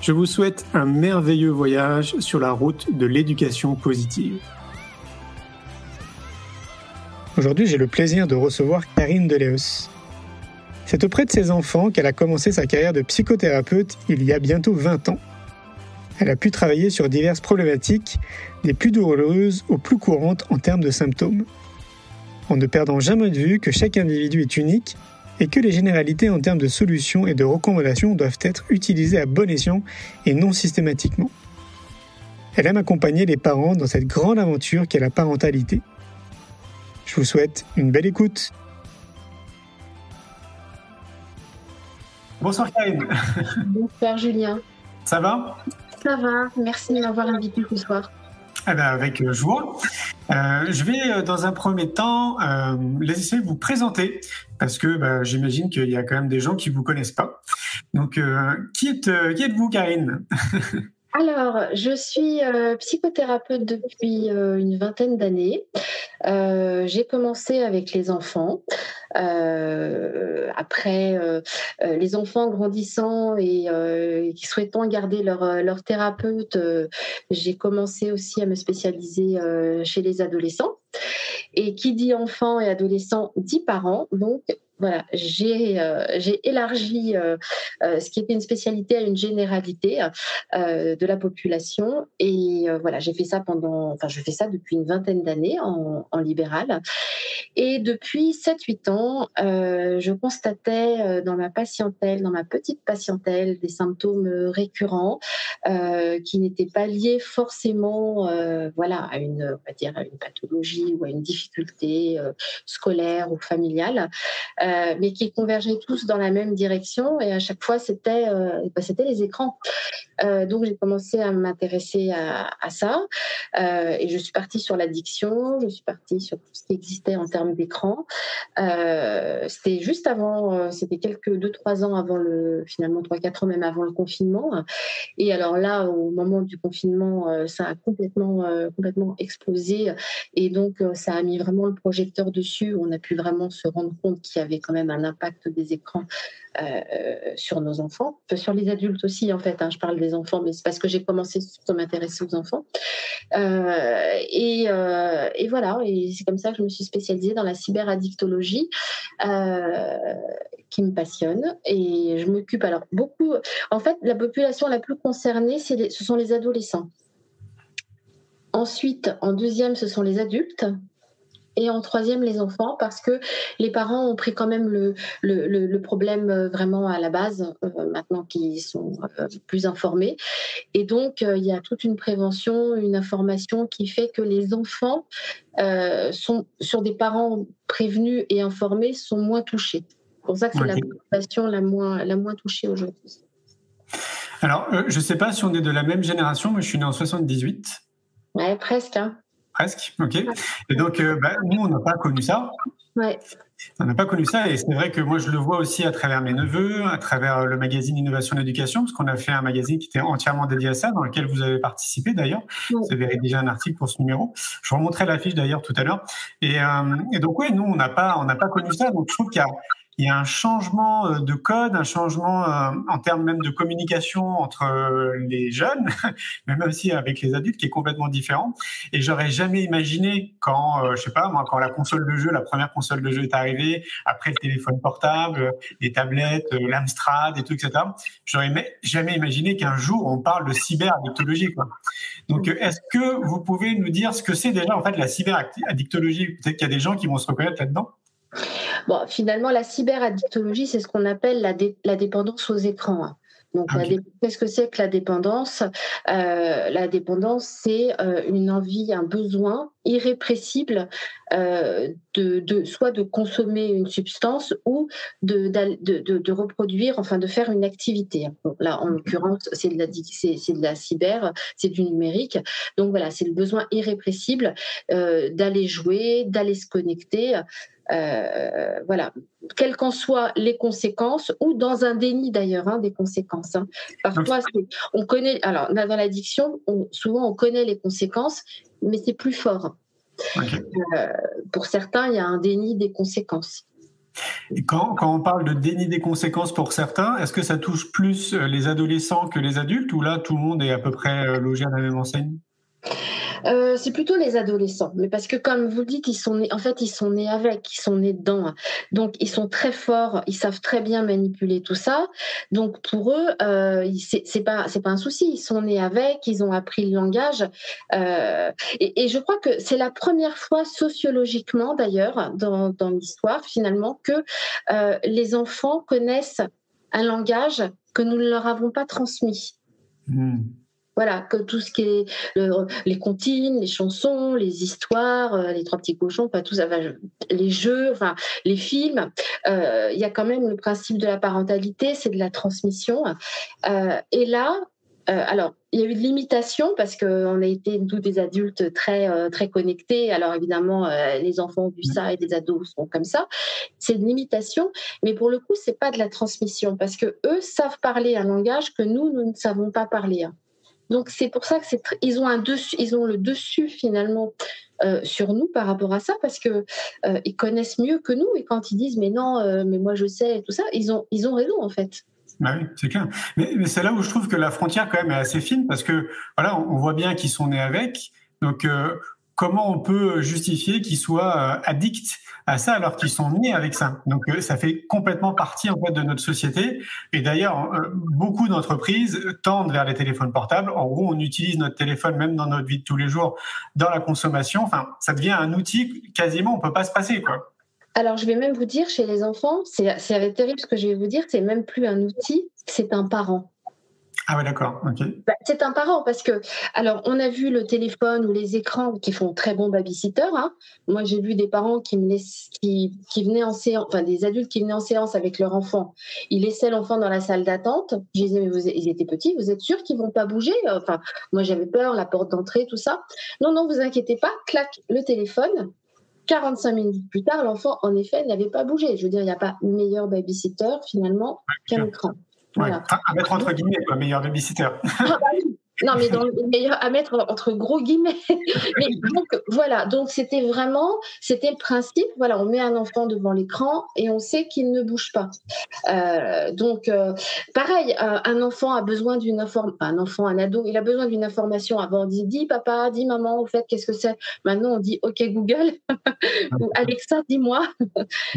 Je vous souhaite un merveilleux voyage sur la route de l'éducation positive. Aujourd'hui, j'ai le plaisir de recevoir Karine Deléos. C'est auprès de ses enfants qu'elle a commencé sa carrière de psychothérapeute il y a bientôt 20 ans. Elle a pu travailler sur diverses problématiques, des plus douloureuses aux plus courantes en termes de symptômes. En ne perdant jamais de vue que chaque individu est unique et que les généralités en termes de solutions et de recommandations doivent être utilisées à bon escient et non systématiquement. Elle aime accompagner les parents dans cette grande aventure qu'est la parentalité. Je vous souhaite une belle écoute. Bonsoir Karine. Bonsoir Julien. Ça va? Ça va, merci de m'avoir invité ce soir. Eh ben, avec euh, joie. Euh, je vais, euh, dans un premier temps, euh, laisser vous présenter, parce que bah, j'imagine qu'il y a quand même des gens qui vous connaissent pas. Donc, euh, qui, êtes, qui êtes-vous, Karine? Alors, je suis euh, psychothérapeute depuis euh, une vingtaine d'années. Euh, j'ai commencé avec les enfants. après, les enfants grandissant et souhaitant garder leur, leur thérapeute, j'ai commencé aussi à me spécialiser chez les adolescents. Et qui dit enfant et adolescent dit parents. Donc, voilà, j'ai euh, élargi euh, euh, ce qui était une spécialité à une généralité euh, de la population et voilà, j'ai fait ça pendant, enfin je fais ça depuis une vingtaine d'années en, libéral et depuis 7-8 ans, je constatais dans ma patientèle, dans ma petite patientèle, des symptômes récurrents qui n'étaient pas liés forcément, voilà, à une, on va dire, à une pathologie ou à une difficulté scolaire ou familiale. Mais qui convergeaient tous dans la même direction. Et à chaque fois, c'était euh, bah, c'était les écrans. Euh, donc j'ai commencé à m'intéresser à, ça. Euh, et je suis partie sur l'addiction, je suis partie sur tout ce qui existait en termes d'écran. Euh, c'était juste avant, c'était quelques deux trois ans avant le, finalement trois quatre ans même avant le confinement. Et alors là, au moment du confinement, ça a complètement complètement explosé. Et donc ça a mis vraiment le projecteur dessus. On a pu vraiment se rendre compte qu'il y avait quand même un impact des écrans euh, sur nos enfants, sur les adultes aussi en fait. Hein, je parle des enfants, mais c'est parce que j'ai commencé à m'intéresser aux enfants. Euh, et, euh, voilà, et c'est comme ça que je me suis spécialisée dans la cyberaddictologie, euh, qui me passionne. Et je m'occupe alors beaucoup. En fait, la population la plus concernée, ce sont les adolescents. Ensuite, en deuxième, ce sont les adultes et en troisième les enfants parce que les parents ont pris quand même le, le, le problème euh, vraiment à la base euh, maintenant qu'ils sont euh, plus informés. Et donc euh, il y a toute une prévention une information qui fait que les enfants sont sur des parents prévenus et informés sont moins touchés. C'est pour ça que c'est okay. la population la moins la moins touchée aujourd'hui. Alors je sais pas si on est de la même génération mais je suis né en 78 ouais presque hein presque, ok. Et donc, euh, bah, nous, on n'a pas connu ça. Ouais. On n'a pas connu ça, et c'est vrai que moi, je le vois aussi à travers mes neveux, à travers le magazine Innovation d'éducation, parce qu'on a fait un magazine qui était entièrement dédié à ça, dans lequel vous avez participé d'ailleurs. Ouais. Vous avez rédigé un article pour ce numéro. Je vous remontrerai l'affiche d'ailleurs tout à l'heure. Et, euh, et, donc, oui, nous, on n'a pas, on n'a pas connu ça. Donc, je trouve qu'il y a il y a un changement euh, de code, un changement euh, en termes même de communication entre les jeunes, mais même aussi avec les adultes, qui est complètement différent. Et j'aurais jamais imaginé quand, je sais pas, moi, quand la console de jeu, la première console de jeu est arrivée, après le téléphone portable, les tablettes, l'Amstrad et tout, etc. J'aurais jamais imaginé qu'un jour on parle de cyberaddictologie. Quoi. Donc, est-ce que vous pouvez nous dire ce que c'est déjà en fait la cyberaddictologie Peut-être qu'il y a des gens qui vont se reconnaître là-dedans. Bon, finalement, la cyberaddictologie, c'est ce qu'on appelle la, la, dépendance aux écrans. Hein. Donc, qu'est-ce que c'est que la dépendance? Euh, La dépendance, c'est euh, une envie, un besoin irrépressible euh, de, soit de consommer une substance ou de, de, reproduire, enfin de faire une activité. là, en l'occurrence, c'est de la c'est, de la cyber, c'est du numérique. Donc voilà, c'est le besoin irrépressible d'aller jouer, d'aller se connecter. Euh, voilà, quelles qu'en soient les conséquences, ou dans un déni d'ailleurs hein, des conséquences. Hein. Parfois, on connaît, alors dans l'addiction, souvent on connaît les conséquences, mais c'est plus fort. Euh, pour certains, il y a un déni des conséquences. Et quand, quand, on parle de déni des conséquences pour certains, est-ce que ça touche plus euh, les adolescents que les adultes ou là tout le monde est à peu près logé à la même enseigne? Euh, c'est plutôt les adolescents, mais parce que comme vous le dites, ils sont nés, en fait, ils sont nés avec, ils sont nés dedans, donc ils sont très forts, ils savent très bien manipuler tout ça. Donc pour eux, euh, c'est pas c'est pas un souci, ils sont nés avec, ils ont appris le langage, euh, et, je crois que c'est la première fois sociologiquement d'ailleurs dans, dans l'histoire finalement que euh, les enfants connaissent un langage que nous ne leur avons pas transmis. Hmm. Voilà, que tout ce qui est les comptines, les chansons, les histoires, euh, les trois petits cochons, pas tout ça, les jeux, enfin les films. Euh, il y a quand même le principe de la parentalité, c'est de la transmission. Euh, et là, alors, il y a eu de l'imitation parce qu'on a été tous des adultes très très connectés. Alors évidemment, les enfants ont vu ça et les ados sont comme ça. C'est de l'imitation, mais pour le coup, c'est pas de la transmission parce que eux savent parler un langage que nous nous ne savons pas parler. Donc c'est pour ça que c'est ils ont le dessus finalement euh, sur nous par rapport à ça parce que euh, ils connaissent mieux que nous et quand ils disent mais non euh, mais moi je sais tout ça ils ont ils ont raison en fait. Bah oui, c'est clair. Mais, c'est là où je trouve que la frontière quand même est assez fine parce que voilà on, voit bien qu'ils sont nés avec donc comment on peut justifier qu'ils soient addicts à ça alors qu'ils sont nés avec ça. Donc euh, ça fait complètement partie en fait de notre société. Et d'ailleurs, euh, beaucoup d'entreprises tendent vers les téléphones portables. En gros, on utilise notre téléphone même dans notre vie de tous les jours, dans la consommation. Enfin, ça devient un outil quasiment on peut pas se passer quoi. Alors, je vais même vous dire, chez les enfants, c'est terrible ce que je vais vous dire, c'est même plus un outil, c'est un parent. Ah oui, d'accord. Bah, c'est un parent parce que, alors, on a vu le téléphone ou les écrans qui font très bon babysitter. Hein. Moi, j'ai vu des parents qui me laissent, qui, qui, venaient en séance, enfin des adultes qui venaient en séance avec leur enfant. Ils laissaient l'enfant dans la salle d'attente. Je disais, mais vous, ils étaient petits, vous êtes sûr qu'ils vont pas bouger? Enfin, moi, j'avais peur, la porte d'entrée, tout ça. Non, non, vous inquiétez pas. Clac, le téléphone. 45 minutes plus tard, l'enfant, en effet, n'avait pas bougé. Je veux dire, il n'y a pas meilleur babysitter finalement qu'un écran. Voilà. à mettre entre guillemets, quoi, meilleur babysitter. Ah, bah non, mais dans le meilleur à mettre entre gros guillemets. mais donc voilà, donc c'était vraiment, c'était le principe. Voilà, on met un enfant devant l'écran et on sait qu'il ne bouge pas. Euh, donc euh, pareil, euh, un enfant a besoin d'une information, un enfant, un ado, il a besoin d'une information. Avant on dit, dis papa, dis maman, au fait, qu'est-ce que c'est? Maintenant on dit, ok Google ou Alexa, dis-moi.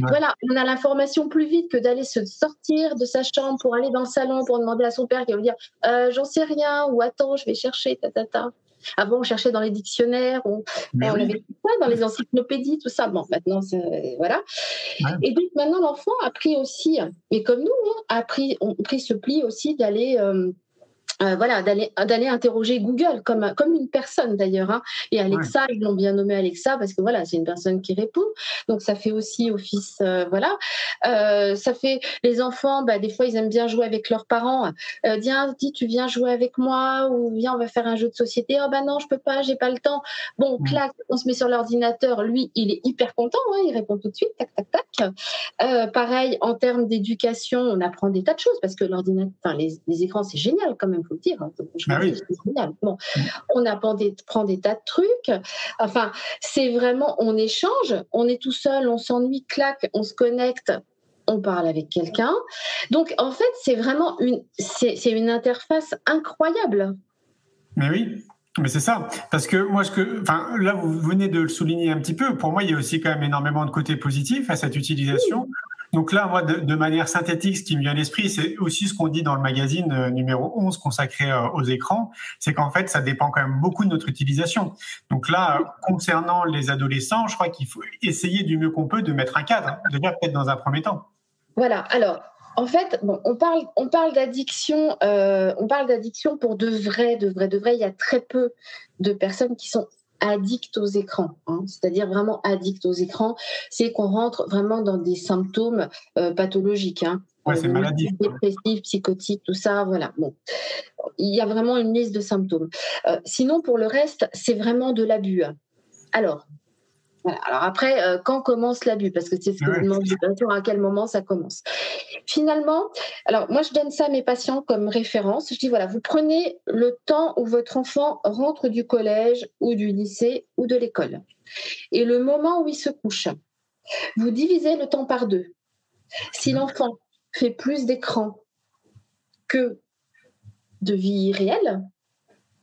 Voilà, on a l'information plus vite que d'aller se sortir de sa chambre pour aller dans le salon pour demander à son père qui va lui dire, j'en sais rien ou attends je vais chercher, ta, ta, ta. Avant, on cherchait dans les dictionnaires, on, avait tout ça, dans les encyclopédies, tout ça. Bon, maintenant, voilà. Et donc, maintenant, l'enfant a pris aussi, mais comme nous, hein, a pris, on pris ce pli aussi d'aller euh, euh, voilà, d'aller interroger Google comme comme une personne d'ailleurs. Hein. Et Alexa, ils l'ont bien nommé Alexa parce que voilà, c'est une personne qui répond. Donc ça fait aussi office, euh, voilà. Euh, ça fait les enfants, bah, des fois ils aiment bien jouer avec leurs parents. Viens, dis, tu viens jouer avec moi ou viens, on va faire un jeu de société. Oh bah non, je peux pas, j'ai pas le temps. Bon, clac, on se met sur l'ordinateur. Lui, il est hyper content, hein, il répond tout de suite, tac tac tac. pareil, en termes d'éducation, on apprend des tas de choses parce que l'ordinateur, les, les écrans, c'est génial même faut le dire. Hein. Ah bon, mm. on apprend des, prend des tas de trucs. Enfin, c'est vraiment, on échange, on est tout seul, on s'ennuie, clac, on se connecte on parle avec quelqu'un. Donc en fait, c'est vraiment une, c'est une interface incroyable. Mais oui, mais c'est ça, parce que moi, ce que, enfin, là, vous venez de le souligner un petit peu. Pour moi, il y a aussi quand même énormément de côtés positifs à cette utilisation. Donc là, moi, de, manière synthétique, ce qui me vient à l'esprit, c'est aussi ce qu'on dit dans le magazine euh, numéro 11 consacré euh, aux écrans, c'est qu'en fait, ça dépend quand même beaucoup de notre utilisation. Donc là, concernant les adolescents, je crois qu'il faut essayer du mieux qu'on peut de mettre un cadre, hein, déjà peut-être dans un premier temps. Voilà. Alors, en fait, on parle, on parle d'addiction, euh, on parle d'addiction pour de vrai, de vrai, de vrai. Il y a très peu de personnes qui sont addictes aux écrans, hein. c'est-à-dire vraiment addictes aux écrans. C'est qu'on rentre vraiment dans des symptômes euh, pathologiques. Hein. Ouais, c'est maladif. Dépressif, psychotique, tout ça, voilà. Bon, il y a vraiment une liste de symptômes. Euh, sinon, pour le reste, c'est vraiment de l'abus. Alors, alors après, euh, quand commence l'abus? Parce que c'est ce que je demande à quel moment ça commence. Finalement, alors moi je donne ça à mes patients comme référence. Je dis voilà, vous prenez le temps où votre enfant rentre du collège ou du lycée ou de l'école et le moment où il se couche. Vous divisez le temps par deux. Si l'enfant fait plus d'écran que de vie réelle,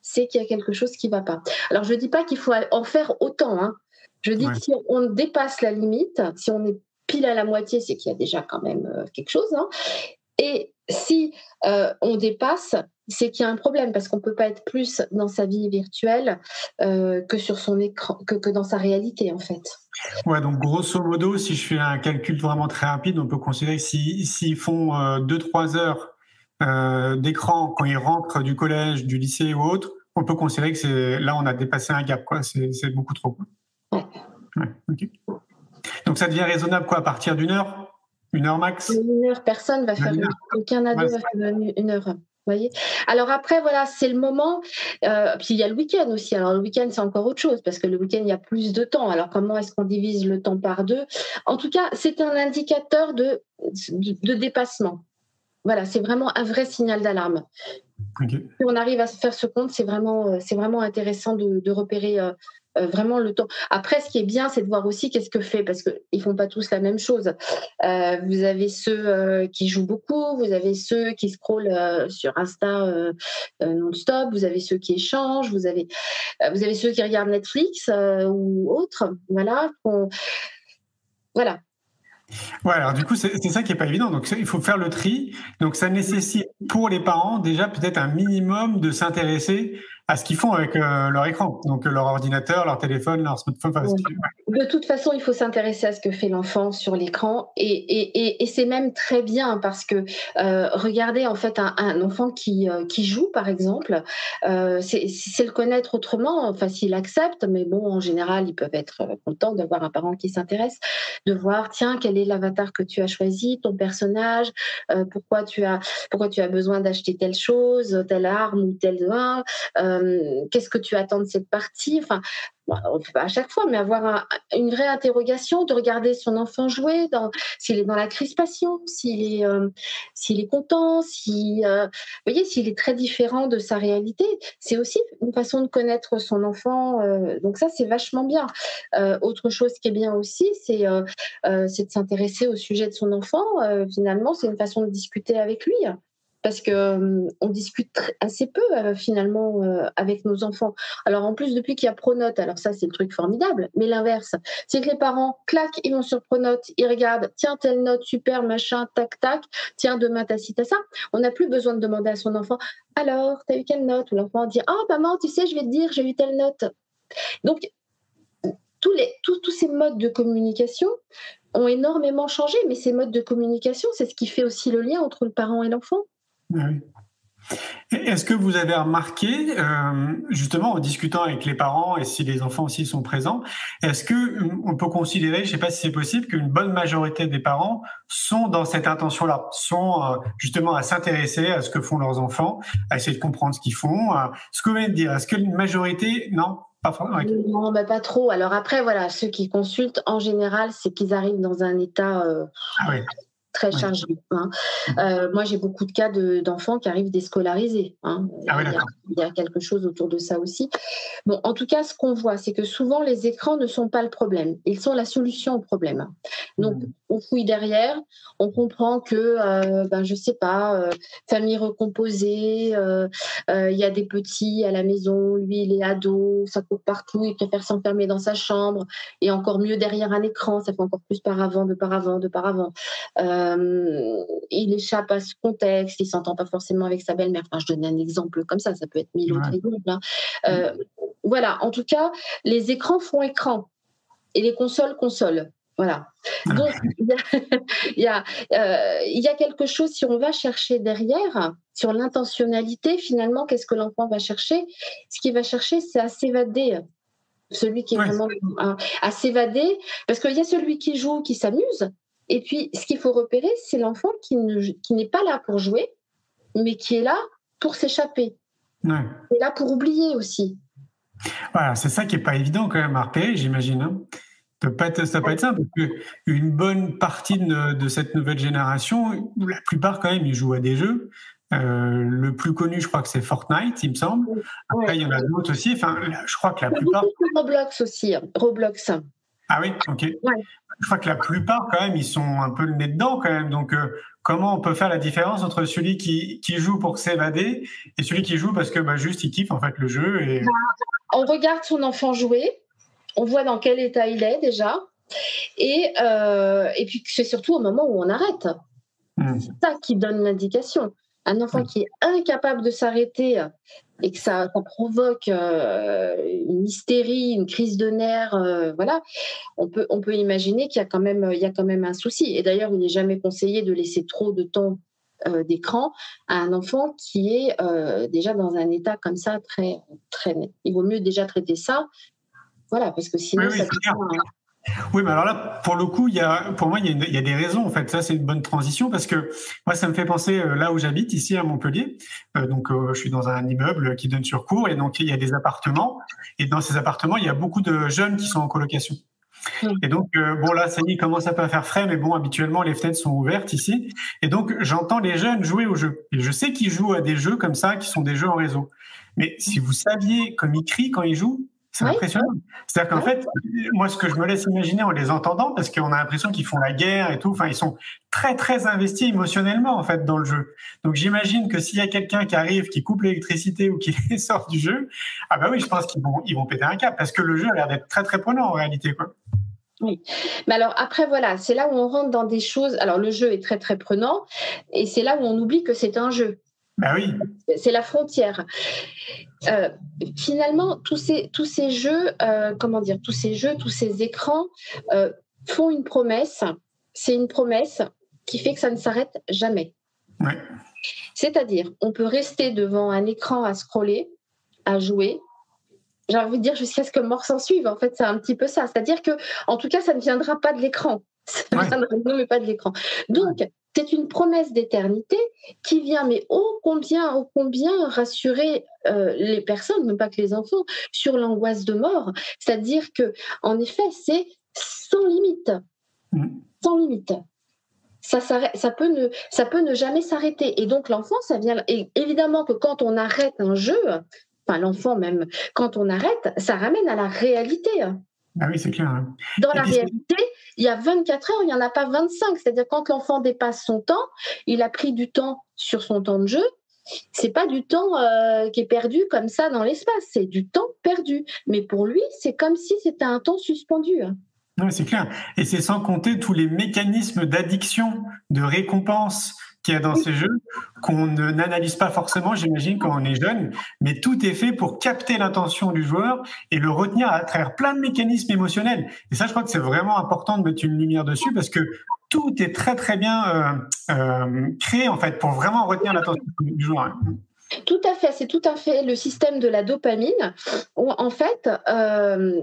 c'est qu'il y a quelque chose qui ne va pas. Alors je ne dis pas qu'il faut en faire autant. Hein. Je dis que si on dépasse la limite, si on est pile à la moitié, c'est qu'il y a déjà quand même euh, quelque chose. Hein. Et si euh, on dépasse, c'est qu'il y a un problème parce qu'on ne peut pas être plus dans sa vie virtuelle euh, que sur son écran, que, que, dans sa réalité en fait. Ouais, donc grosso modo, si je fais un calcul vraiment très rapide, on peut considérer que s'ils si, font 2-3 heures d'écran quand ils rentrent du collège, du lycée ou autre, on peut considérer que là on a dépassé un gap, quoi. C'est beaucoup trop. Donc ça devient raisonnable quoi à partir d'une heure? Une heure max? Une heure, personne va faire une heure. Aucun ado va faire une heure. Voyez? Alors après, voilà, c'est le moment. Euh, puis il y a le week-end aussi. Alors le week-end, c'est encore autre chose parce que le week-end, il y a plus de temps. Alors comment est-ce qu'on divise le temps par deux? En tout cas, c'est un indicateur de, de, dépassement. Voilà, c'est vraiment un vrai signal d'alarme. Si on arrive à se faire ce compte, c'est vraiment, euh, c'est vraiment intéressant de, de repérer euh, euh, vraiment le temps. Après, ce qui est bien, c'est de voir aussi qu'est-ce que fait, parce qu'ils font pas tous la même chose. Euh, vous avez ceux euh, qui jouent beaucoup, vous avez ceux qui scrollent sur Insta non-stop, vous avez ceux qui échangent, vous avez, vous avez ceux qui regardent Netflix ou autres. Voilà. Voilà. Ouais, alors du coup, c'est ça qui est pas évident. Donc, il faut faire le tri. Donc, ça nécessite pour les parents déjà peut-être un minimum de s'intéresser à ce qu'ils font avec euh, leur écran, donc euh, leur ordinateur, leur téléphone, leur smartphone. De toute façon, il faut s'intéresser à ce que fait l'enfant sur l'écran, et, c'est même très bien parce que euh, regardez en fait un, enfant qui, qui joue, par exemple, c'est le connaître autrement. Enfin, s'il accepte, mais bon, en général, ils peuvent être contents d'avoir un parent qui s'intéresse, de voir tiens quel est l'avatar que tu as choisi, ton personnage, pourquoi tu as pourquoi tu as besoin d'acheter telle chose, telle arme ou tel vin. Euh, qu'est-ce que tu attends de cette partie? Enfin, on ne fait pas à chaque fois, mais avoir une vraie interrogation, de regarder son enfant jouer, s'il est dans la crispation, s'il est, euh, est content, si, euh, voyez, s'il est très différent de sa réalité. C'est aussi une façon de connaître son enfant. donc ça, c'est vachement bien. autre chose qui est bien aussi, c'est de s'intéresser au sujet de son enfant. finalement, c'est une façon de discuter avec lui parce que euh, on discute assez peu euh, finalement euh, avec nos enfants. Alors en plus depuis qu'il y a Pronote, alors ça c'est le truc formidable, mais l'inverse, c'est que les parents claquent, ils vont sur Pronote, ils regardent, tiens telle note super machin, tac tac, tiens demain t'as ci t'as ça. On n'a plus besoin de demander à son enfant, alors t'as eu quelle note? Ou l'enfant dit, ah maman tu sais je vais te dire j'ai eu telle note. Donc tous, les, tous, tous ces modes de communication ont énormément changé, mais ces modes de communication, c'est ce qui fait aussi le lien entre le parent et l'enfant. Oui. Est-ce que vous avez remarqué, euh, justement en discutant avec les parents et si les enfants aussi sont présents, est-ce que euh, on peut considérer, je ne sais pas si c'est possible, qu'une bonne majorité des parents sont dans cette intention-là, sont euh, justement à s'intéresser à ce que font leurs enfants, à essayer de comprendre ce qu'ils font. ce que vous venez de dire, est-ce que une majorité, non, pas Non, bah, pas trop. Alors après, voilà, ceux qui consultent, en général, c'est qu'ils arrivent dans un état ah très chargé. Hein. Euh, moi, j'ai beaucoup de cas d'enfants qui arrivent déscolarisés. Hein. Ah il, y a, quelque chose autour de ça aussi. Bon, en tout cas, ce qu'on voit, c'est que souvent, les écrans ne sont pas le problème. Ils sont la solution au problème. Donc, mmh. on fouille derrière, on comprend que, euh, ben, je sais pas, euh, famille recomposée, euh, il y a des petits à la maison, lui, il est ado, ça court partout, il préfère s'enfermer dans sa chambre, et encore mieux derrière un écran, ça fait encore plus par avant, de par avant, de par avant. Euh, il échappe à ce contexte, il s'entend pas forcément avec sa belle-mère. Enfin, je donne un exemple comme ça, ça peut être mille autres exemples. Hein. Euh, voilà, en tout cas, les écrans font écran et les consoles consolent. Voilà. Donc, il y, a, euh, il y a quelque chose, si on va chercher derrière, sur l'intentionnalité, finalement, qu'est-ce que l'enfant va chercher? Ce qu'il va chercher, c'est à s'évader. Celui qui est vraiment à, à s'évader, parce qu'il y a celui qui joue, qui s'amuse, et puis, ce qu'il faut repérer, c'est l'enfant qui, n'est pas là pour jouer, mais qui est là pour s'échapper. Ouais. Et là pour oublier aussi. Voilà, c'est ça qui n'est pas évident quand même à repérer, j'imagine. Hein. Ça ne peut pas être simple, parce qu'une bonne partie de, cette nouvelle génération, la plupart quand même, ils jouent à des jeux. Euh, le plus connu, je crois que c'est Fortnite, il me semble. Après, il y en a d'autres aussi. Enfin, je crois que la plupart. Roblox aussi, hein. Roblox. Ah oui, ok. Je crois que la plupart, quand même, ils sont un peu le nez dedans, quand même. Donc, euh, comment on peut faire la différence entre celui qui, qui joue pour s'évader et celui qui joue parce que bah, juste il kiffe en fait le jeu et... Bah, on regarde son enfant jouer, on voit dans quel état il est déjà, et, euh, et puis c'est surtout au moment où on arrête. Hmm. C'est ça qui donne l'indication. Un enfant qui est incapable de s'arrêter et que ça, provoque euh, une hystérie, une crise de nerfs, euh, voilà, on peut, on peut imaginer qu'il y a quand même, il y a quand même un souci. Et d'ailleurs, il n'est jamais conseillé de laisser trop de temps euh, d'écran à un enfant qui est déjà dans un état comme ça très, très. Il vaut mieux déjà traiter ça, voilà, parce que sinon ça oui, mais alors là, pour le coup, il y a, pour moi, il y, a des raisons. En fait, ça, c'est une bonne transition parce que moi, ça me fait penser euh, là où j'habite, ici à Montpellier. Euh, donc, euh, je suis dans un immeuble qui donne sur cours et donc il y a des appartements. Et dans ces appartements, il y a beaucoup de jeunes qui sont en colocation. Et donc, bon, là, ça y est, commence un peu à faire frais, mais bon, habituellement, les fenêtres sont ouvertes ici. Et donc, j'entends les jeunes jouer aux jeux. Et je sais qu'ils jouent à des jeux comme ça, qui sont des jeux en réseau. Mais si vous saviez comme ils crient quand ils jouent, c'est impressionnant. C'est-à-dire qu'en fait, moi, ce que je me laisse imaginer en les entendant, parce qu'on a l'impression qu'ils font la guerre et tout, enfin, ils sont très, très investis émotionnellement, en fait, dans le jeu. Donc, j'imagine que s'il y a quelqu'un qui arrive, qui coupe l'électricité ou qui les sort du jeu, ah bah oui, je pense qu'ils vont, ils vont péter un cap, parce que le jeu a l'air d'être très, très prenant en réalité, quoi. Oui. Mais alors après, voilà, c'est là où on rentre dans des choses. Alors le jeu est très très prenant et c'est là où on oublie que c'est un jeu. Bah oui. C'est la frontière. Euh, finalement, tous ces, tous ces jeux, euh, comment dire, tous ces jeux, tous ces écrans euh, font une promesse. C'est une promesse qui fait que ça ne s'arrête jamais. C'est-à-dire, on peut rester devant un écran à scroller, à jouer. J'ai envie de dire jusqu'à ce que mort s'en suive. En fait, c'est un petit peu ça. C'est-à-dire que, en tout cas, ça ne viendra pas de l'écran. Ça de mais pas de l'écran. Donc, c'est une promesse d'éternité qui vient, mais ô combien, ô combien rassurer euh, les personnes, même pas que les enfants, sur l'angoisse de mort. C'est-à-dire que, en effet, c'est sans limite, mm. sans limite. Ça, ça, peut ne, ça peut ne jamais s'arrêter. Et donc l'enfant, ça vient. Et évidemment que quand on arrête un jeu, enfin l'enfant même, quand on arrête, ça ramène à la réalité. Ah oui, c'est clair. Hein. Dans la réalité, il y a 24 heures, il n'y en a pas 25. C'est-à-dire quand l'enfant dépasse son temps, il a pris du temps sur son temps de jeu. C'est pas du temps euh, qui est perdu comme ça dans l'espace, c'est du temps perdu. Mais pour lui, c'est comme si c'était un temps suspendu. Hein. Oui, c'est clair. Et c'est sans compter tous les mécanismes d'addiction, de récompense, qu'il y a dans ces jeux qu'on n'analyse pas forcément, j'imagine, quand on est jeune, mais tout est fait pour capter l'intention du joueur et le retenir à travers plein de mécanismes émotionnels. Et ça, je crois que c'est vraiment important de mettre une lumière dessus parce que tout est très très bien euh, euh, créé en fait pour vraiment retenir l'attention du joueur. Tout à fait, c'est tout à fait le système de la dopamine. en fait, euh,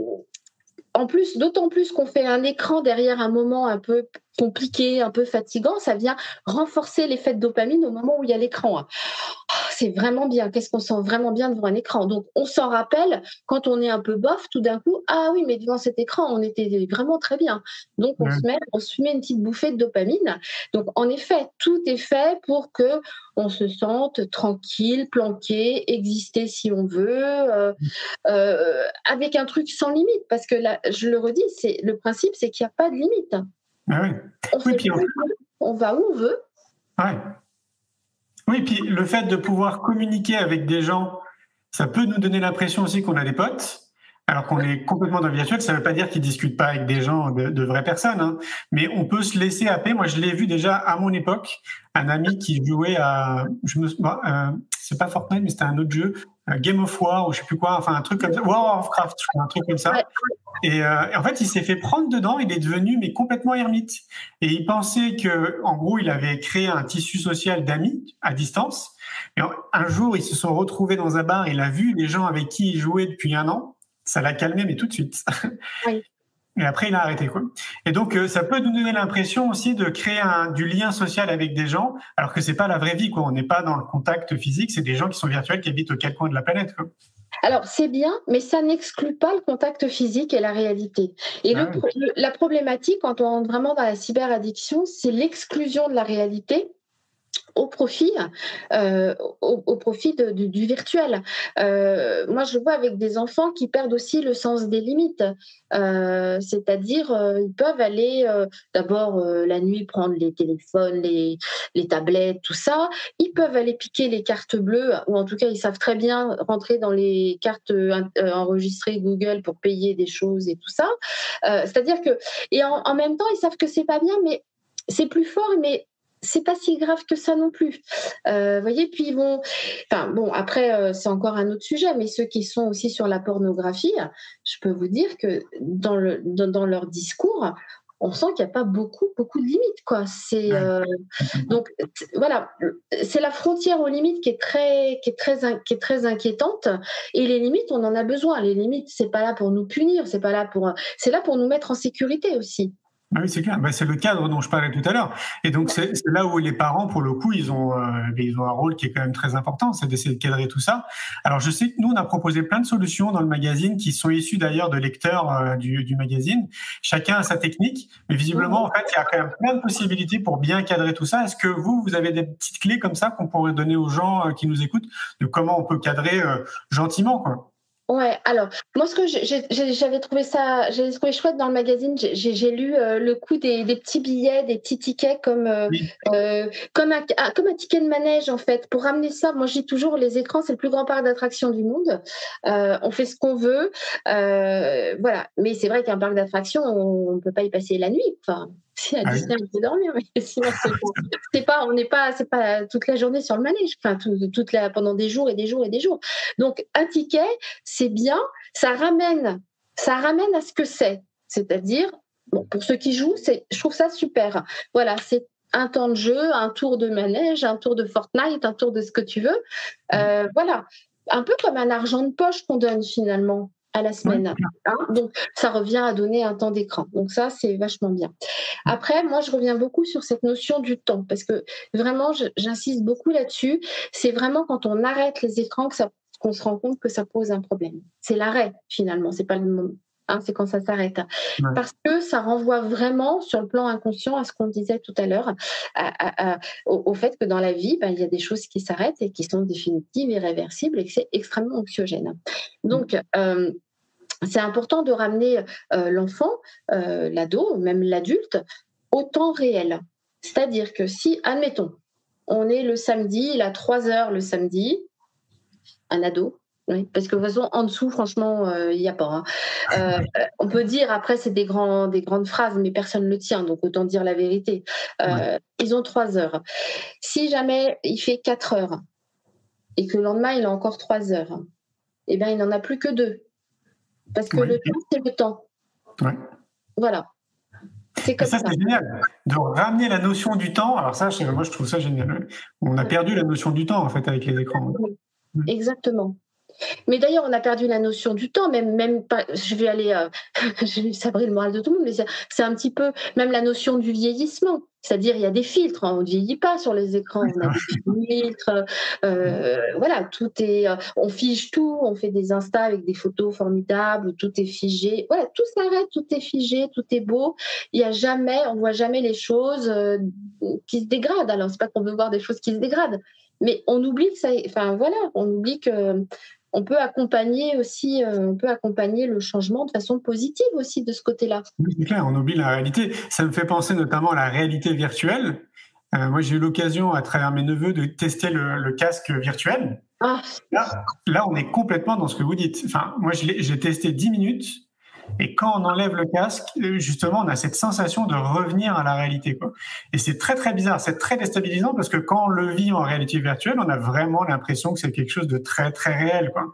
en plus, d'autant plus qu'on fait un écran derrière un moment un peu compliqué, un peu fatigant, ça vient renforcer l'effet de dopamine au moment où il y a l'écran. Oh, c'est vraiment bien. Qu'est-ce qu'on sent vraiment bien devant un écran? Donc, on s'en rappelle quand on est un peu bof, tout d'un coup, ah oui, mais devant cet écran, on était vraiment très bien. Donc, on, se, met, on se met une petite bouffée de dopamine. Donc, en effet, tout est fait pour que on se sente tranquille, planqué, exister si on veut, euh, euh, avec un truc sans limite. Parce que là, je le redis, c'est le principe, c'est qu'il n'y a pas de limite. Ah oui. On, va où on veut? Oui, puis le fait de pouvoir communiquer avec des gens, ça peut nous donner l'impression aussi qu'on a des potes, alors qu'on est complètement dans le virtuel. Ça ne veut pas dire qu'ils discutent pas avec des gens, de, vraies personnes, hein. mais on peut se laisser happer. Moi, je l'ai vu déjà à mon époque, un ami qui jouait à, je me, euh, c'est pas Fortnite, mais c'était un autre jeu, Game of War ou je sais plus quoi, enfin un truc comme ça, World of Craft, un truc comme ça. Euh, et, en fait, il s'est fait prendre dedans. Il est devenu mais complètement ermite. Et il pensait que, en gros, il avait créé un tissu social d'amis à distance. Et un jour, ils se sont retrouvés dans un bar. Il a vu les gens avec qui il jouait depuis un an. Ça l'a calmé, mais tout de suite. Oui. Et après, il a arrêté. Quoi. Et donc, euh, ça peut nous donner l'impression aussi de créer un, du lien social avec des gens, alors que c'est pas la vraie vie. Quoi. On n'est pas dans le contact physique. C'est des gens qui sont virtuels, qui habitent au quatre coins de la planète. Quoi. Alors, c'est bien, mais ça n'exclut pas le contact physique et la réalité. Et ah la problématique, quand on rentre vraiment dans la cyberaddiction, c'est l'exclusion de la réalité au profit, euh, au, profit du virtuel. Euh, moi, je vois avec des enfants qui perdent aussi le sens des limites. Euh, c'est-à-dire, ils peuvent aller d'abord la nuit prendre les téléphones, les, les, tablettes, tout ça. Ils peuvent aller piquer les cartes bleues, ou en tout cas, ils savent très bien rentrer dans les cartes enregistrées Google pour payer des choses et tout ça. C'est-à-dire que, et en, en même temps, ils savent que c'est pas bien, mais c'est plus fort, mais c'est pas si grave que ça non plus. Euh, voyez, puis ils vont. Enfin, bon, après, euh, c'est encore un autre sujet, mais ceux qui sont aussi sur la pornographie, je peux vous dire que dans, le, dans, leur discours, on sent qu'il n'y a pas beaucoup, beaucoup de limites, quoi. C'est euh, donc voilà, c'est la frontière aux limites qui est très, qui est très, qui est très inquiétante. Et les limites, on en a besoin. Les limites, c'est pas là pour nous punir, c'est pas là pour, c'est là pour nous mettre en sécurité aussi. Ah oui, c'est clair. Bah, c'est le cadre dont je parlais tout à l'heure. Et donc, c'est là où les parents, pour le coup, ils ont, euh, ils ont un rôle qui est quand même très important, c'est d'essayer de cadrer tout ça. Alors, je sais que nous, on a proposé plein de solutions dans le magazine qui sont issues d'ailleurs de lecteurs euh, du, du, magazine. Chacun a sa technique, mais visiblement, en fait, il y a quand même plein de possibilités pour bien cadrer tout ça. Est-ce que vous, vous avez des petites clés comme ça qu'on pourrait donner aux gens euh, qui nous écoutent de comment on peut cadrer gentiment, quoi? Ouais, alors moi ce que j'avais trouvé ça, j'avais trouvé chouette dans le magazine, j'ai lu euh, le coût des, des, petits billets, des petits tickets comme euh, euh, comme un ah, comme un ticket de manège en fait. Pour ramener ça, moi je dis toujours les écrans c'est le plus grand parc d'attraction du monde. on fait ce qu'on veut, voilà. Mais c'est vrai qu'un parc d'attraction, on, ne peut pas y passer la nuit. Enfin, si à ah Disney, on peut dormir, mais sinon, c'est pas, on n'est pas, c'est pas toute la journée sur le manège, enfin, toute la, pendant des jours et des jours et des jours. Donc, un ticket, c'est bien, ça ramène, ça ramène à ce que c'est. C'est-à-dire, bon, pour ceux qui jouent, c'est, je trouve ça super. Voilà, c'est un temps de jeu, un tour de manège, un tour de Fortnite, un tour de ce que tu veux. Euh, voilà, un peu comme un argent de poche qu'on donne finalement à la semaine. Hein, donc, ça revient à donner un temps d'écran. Donc, ça, c'est vachement bien. Après, moi, je reviens beaucoup sur cette notion du temps parce que vraiment, j'insiste beaucoup là-dessus. C'est vraiment quand on arrête les écrans que ça qu'on se rend compte que ça pose un problème. C'est l'arrêt finalement, c'est pas le Hein, c'est quand ça s'arrête. Parce que ça renvoie vraiment sur le plan inconscient à ce qu'on disait tout à l'heure, au, fait que dans la vie, ben, il y a des choses qui s'arrêtent et qui sont définitives, irréversibles et que c'est extrêmement anxiogène. Donc, euh, c'est important de ramener euh, l'enfant, euh, l'ado, même l'adulte, au temps réel. C'est-à-dire que si, admettons, on est le samedi, il a 3 heures le samedi, un ado, parce que de toute façon, en dessous, franchement, euh, il n'y a pas. Hein. on peut dire, après, c'est des, grands, des grandes phrases, mais personne ne le tient, donc autant dire la vérité. Ils ont trois heures. Si jamais il fait 4 heures et que le lendemain, il a encore 3 heures, eh bien, il n'en a plus que deux. Parce que le temps, c'est le temps. Voilà. C'est comme ça. ça. c'est génial. De ramener la notion du temps. Alors, ça, moi, je trouve ça génial. On a perdu la notion du temps, en fait, avec les écrans. Exactement. Mais d'ailleurs, on a perdu la notion du temps, même, même pas, je vais aller, euh, je vais sabrer le moral de tout le monde, mais c'est un petit peu même la notion du vieillissement. C'est-à-dire, il y a des filtres, hein, on ne vieillit pas sur les écrans, on a des filtres, euh, voilà, tout est, euh, on fige tout, on fait des instas avec des photos formidables, tout est figé, voilà, tout s'arrête, tout est figé, tout est beau. Il y a jamais, on voit jamais les choses euh, qui se dégradent. Alors, c'est pas qu'on veut voir des choses qui se dégradent, mais on oublie que ça, enfin voilà, on oublie que on peut accompagner aussi, euh, on peut accompagner le changement de façon positive aussi de ce côté-là. Oui, c'est clair, on oublie la réalité. Ça me fait penser notamment à la réalité virtuelle. Euh, moi, j'ai eu l'occasion, à travers mes neveux, de tester le, casque virtuel. Ah. Là, là, on est complètement dans ce que vous dites. Enfin, moi, j'ai testé 10 minutes et quand on enlève le casque, euh, justement, on a cette sensation de revenir à la réalité. Quoi. Et c'est très très bizarre, c'est très déstabilisant parce que quand on le vit en réalité virtuelle, on a vraiment l'impression que c'est quelque chose de très très réel. Quoi.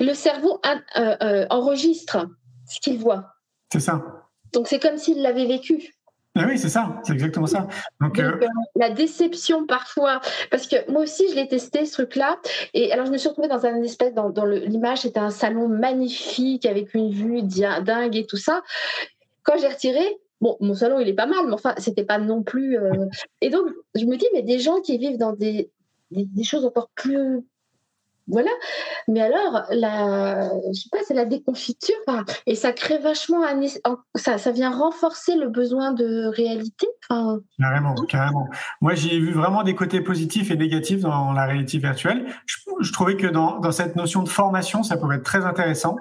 Le cerveau euh, euh, enregistre ce qu'il voit. C'est ça. Donc c'est comme s'il l'avait vécu. Ah oui, c'est ça, c'est exactement ça. Donc, euh, euh, la déception parfois, parce que moi aussi je l'ai testé ce truc-là, et alors je me suis retrouvée dans un espèce, dans, l'image, c'était un salon magnifique avec une vue dingue et tout ça. Quand j'ai retiré, bon, mon salon il est pas mal, mais enfin c'était pas non plus. Euh, et donc je me dis, mais des gens qui vivent dans des, des choses encore plus voilà. Mais alors, la, je sais pas, c'est la déconfiture, et ça crée vachement, ça, ça vient renforcer le besoin de réalité. Carrément, carrément. Moi, j'ai vu vraiment des côtés positifs et négatifs dans la réalité virtuelle. Je, trouvais que dans, dans, cette notion de formation, ça pouvait être très intéressant.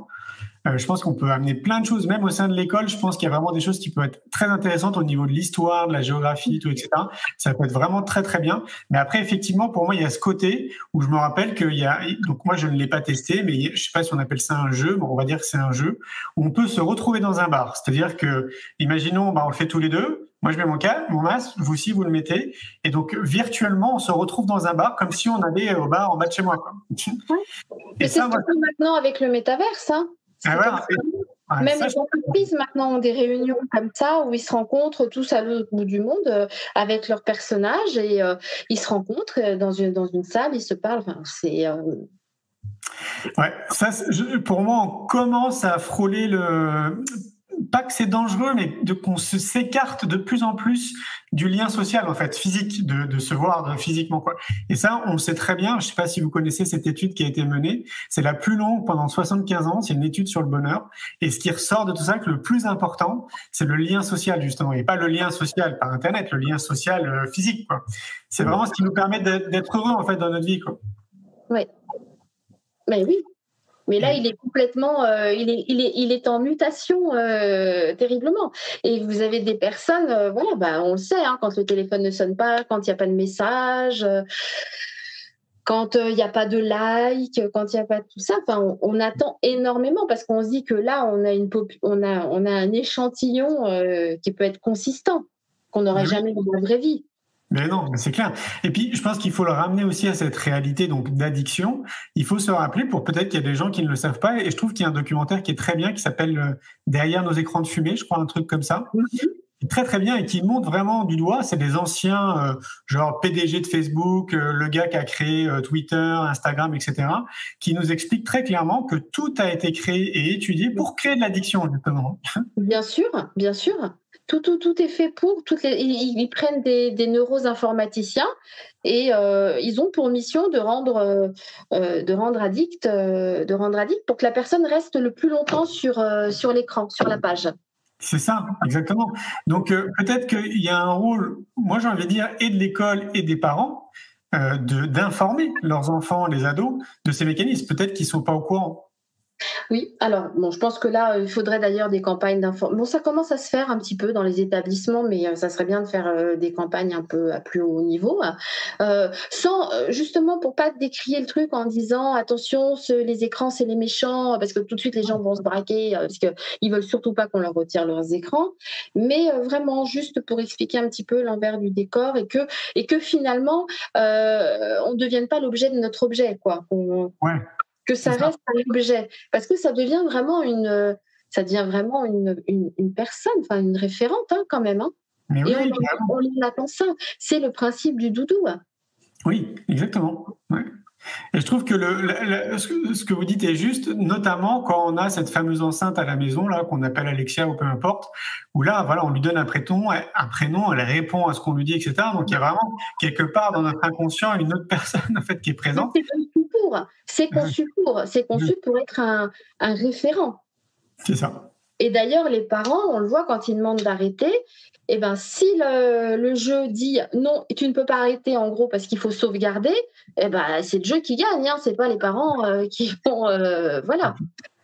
Euh, je pense qu'on peut amener plein de choses, même au sein de l'école. Je pense qu'il y a vraiment des choses qui peuvent être très intéressantes au niveau de l'histoire, de la géographie, tout, etc. Ça peut être vraiment très très bien. Mais après, effectivement, pour moi, il y a ce côté où je me rappelle qu'il y a. Donc moi, je ne l'ai pas testé, mais je sais pas si on appelle ça un jeu, mais on va dire que c'est un jeu où on peut se retrouver dans un bar. C'est-à-dire que, imaginons, bah, on le fait tous les deux. Moi, je mets mon cas, mon masque, vous aussi, vous le mettez. Et donc, virtuellement, on se retrouve dans un bar comme si on allait au bar en bas de chez moi. Quoi. Et c'est moi... maintenant avec le métaverse. Hein ah Même les entreprises maintenant ont des réunions comme ça où ils se rencontrent tous à l'autre bout du monde euh, avec leurs personnages et euh, ils se rencontrent euh, dans une, dans une salle, ils se parlent. Enfin, c'est. Ouais, ça, pour moi, on commence à frôler le pas que c'est dangereux, mais qu'on se s'écarte de plus en plus du lien social en fait, physique, de, de se voir physiquement quoi. Et ça, on le sait très bien. Je sais pas si vous connaissez cette étude qui a été menée. C'est la plus longue pendant 75 ans. C'est une étude sur le bonheur. Et ce qui ressort de tout ça, que le plus important, c'est le lien social justement, et pas le lien social par internet, le lien social euh, physique. C'est vraiment ce qui nous permet d'être heureux en fait dans notre vie quoi. Oui. Mais oui, mais là, il est complètement, euh, il, est, il, est, il est en mutation euh, terriblement. Et vous avez des personnes, euh, voilà, bah, on le sait, hein, quand le téléphone ne sonne pas, quand il n'y a pas de message, quand il n'y a pas de like, quand il n'y a pas de tout ça. Enfin, on, attend énormément parce qu'on se dit que là, on a une, on a, on a un échantillon qui peut être consistant qu'on n'aurait jamais dans la vraie vie. Mais non, c'est clair. Et puis, je pense qu'il faut le ramener aussi à cette réalité donc d'addiction. Il faut se rappeler, pour peut-être qu'il y a des gens qui ne le savent pas, et je trouve qu'il y a un documentaire qui est très bien, qui s'appelle euh, Derrière nos écrans de fumée, je crois, un truc comme ça. Mm-hmm. Très très bien et qui montre vraiment du doigt, c'est des anciens euh, genre PDG de Facebook, euh, le gars qui a créé Twitter, Instagram, etc., qui nous explique très clairement que tout a été créé et étudié pour créer de l'addiction justement. Bien sûr, bien sûr. Tout, est fait pour. Les, ils, prennent des, des neuroinformaticiens et euh, ils ont pour mission de rendre, euh, euh, addict, de rendre addict pour que la personne reste le plus longtemps sur, sur l'écran, sur la page. C'est ça, exactement. Donc peut-être qu'il y a un rôle, moi j'ai envie de dire, et de l'école et des parents, d'informer leurs enfants, les ados, de ces mécanismes. Peut-être qu'ils ne sont pas au courant. Oui, alors bon, je pense que là, il faudrait d'ailleurs des campagnes d'information. Bon, ça commence à se faire un petit peu dans les établissements, mais euh, ça serait bien de faire euh, des campagnes un peu à plus haut niveau, hein. euh, sans justement pour pas décrier le truc en disant attention, les écrans c'est les méchants, parce que tout de suite les gens vont se braquer parce qu'ils veulent surtout pas qu'on leur retire leurs écrans, mais vraiment juste pour expliquer un petit peu l'envers du décor et que finalement on ne devienne pas l'objet de notre objet, quoi. Que ça, reste un objet, parce que ça devient vraiment une, ça devient vraiment une, une, personne, enfin une référente hein, quand même. Hein. Et on, on, attend ça. C'est le principe du doudou. Oui, exactement. Et je trouve que le, ce que vous dites est juste, notamment quand on a cette fameuse enceinte à la maison là qu'on appelle Alexia ou peu importe, où là voilà on lui donne un prénom, un prénom, elle répond à ce qu'on lui dit, etc. Donc il y a vraiment quelque part dans notre inconscient une autre personne en fait qui est présente. C'est conçu pour, c'est conçu pour, c'est conçu pour être un, un référent. C'est ça. Et d'ailleurs, les parents, on le voit quand ils demandent d'arrêter, et eh ben, si le, jeu dit non, tu ne peux pas arrêter en gros parce qu'il faut sauvegarder, eh ben, c'est le jeu qui gagne, hein, c'est pas les parents euh, qui vont. Euh, voilà.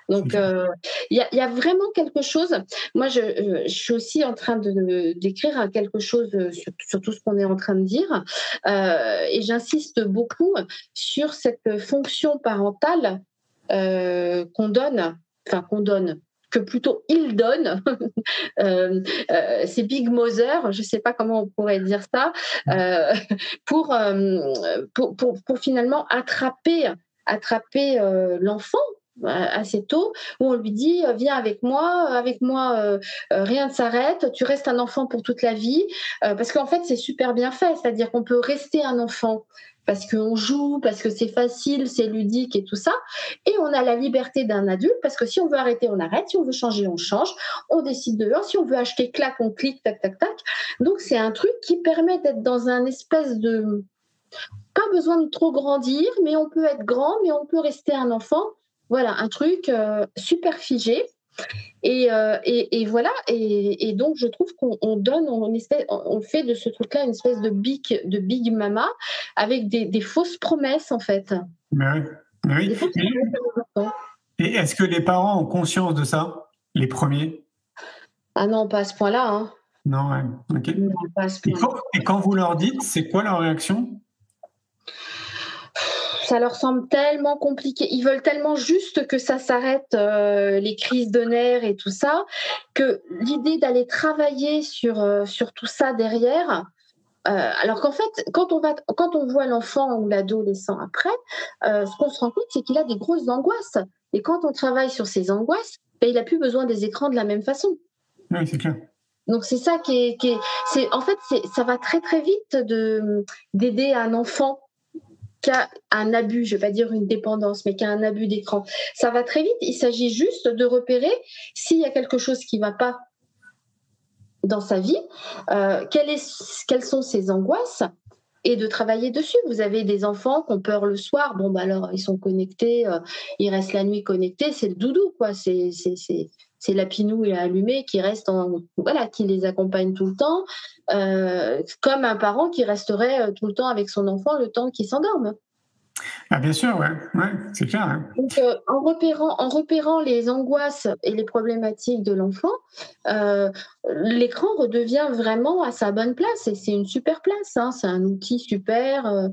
Donc, euh, il y, a vraiment quelque chose. Moi, je, suis aussi en train de, d'écrire quelque chose sur, tout ce qu'on est en train de dire. et j'insiste beaucoup sur cette fonction parentale qu'on donne, enfin, qu'on donne que plutôt il donne. Euh, euh, c'est Big Mother, je ne sais pas comment on pourrait dire ça, euh, pour, pour, finalement attraper, attraper l'enfant assez tôt où on lui dit viens avec moi avec moi rien ne s'arrête tu restes un enfant pour toute la vie parce qu'en fait c'est super bien fait c'est-à-dire qu'on peut rester un enfant parce qu'on joue, parce que c'est facile, c'est ludique et tout ça. Et on a la liberté d'un adulte parce que si on veut arrêter, on arrête. Si on veut changer, on change. On décide de Si on veut acheter, clac, on clique, tac, tac, tac. Donc c'est un truc qui permet d'être dans un espèce de pas besoin de trop grandir, mais on peut être grand, mais on peut rester un enfant. Voilà, un truc euh, super figé. Euh, et, et, voilà, et, donc je trouve qu'on donne, on, on, fait de ce truc-là une espèce de big, de big mama avec des, fausses promesses en fait. Mais oui. Et est-ce que les parents ont conscience de ça, les premiers? Ah non, pas à ce point-là. Hein. Non, ouais. et quand vous leur dites, c'est quoi leur réaction? Ça leur semble tellement compliqué. Ils veulent tellement juste que ça s'arrête, euh, les crises de nerfs et tout ça, que l'idée d'aller travailler sur, euh, sur tout ça derrière, euh, alors qu'en fait, quand on, va, quand on voit l'enfant ou l'adolescent après, ce qu'on se rend compte, c'est qu'il a des grosses angoisses. Et quand on travaille sur ces angoisses, ben, il n'a plus besoin des écrans de la même façon. Oui, c'est clair. Donc c'est ça qui est, qui est, en fait, ça va très très vite de d'aider un enfant qui a un abus, je ne vais pas dire une dépendance, mais qui a un abus d'écran. Ça va très vite. Il s'agit juste de repérer s'il y a quelque chose qui ne va pas dans sa vie, euh, quelles sont ses angoisses et de travailler dessus. Vous avez des enfants qui ont peur le soir, bon bah alors ils sont connectés, euh, ils restent la nuit connectés, c'est le doudou quoi, c'est c'est la pinou et allumé qui reste en voilà qui les accompagne tout le temps euh, comme un parent qui resterait euh, tout le temps avec son enfant le temps qu'il s'endorme ah, bien sûr, ouais, ouais c'est clair. Hein. Donc, euh, en, repérant, en repérant les angoisses et les problématiques de l'enfant, l'écran redevient vraiment à sa bonne place et c'est une super place. Hein. c'est un outil super.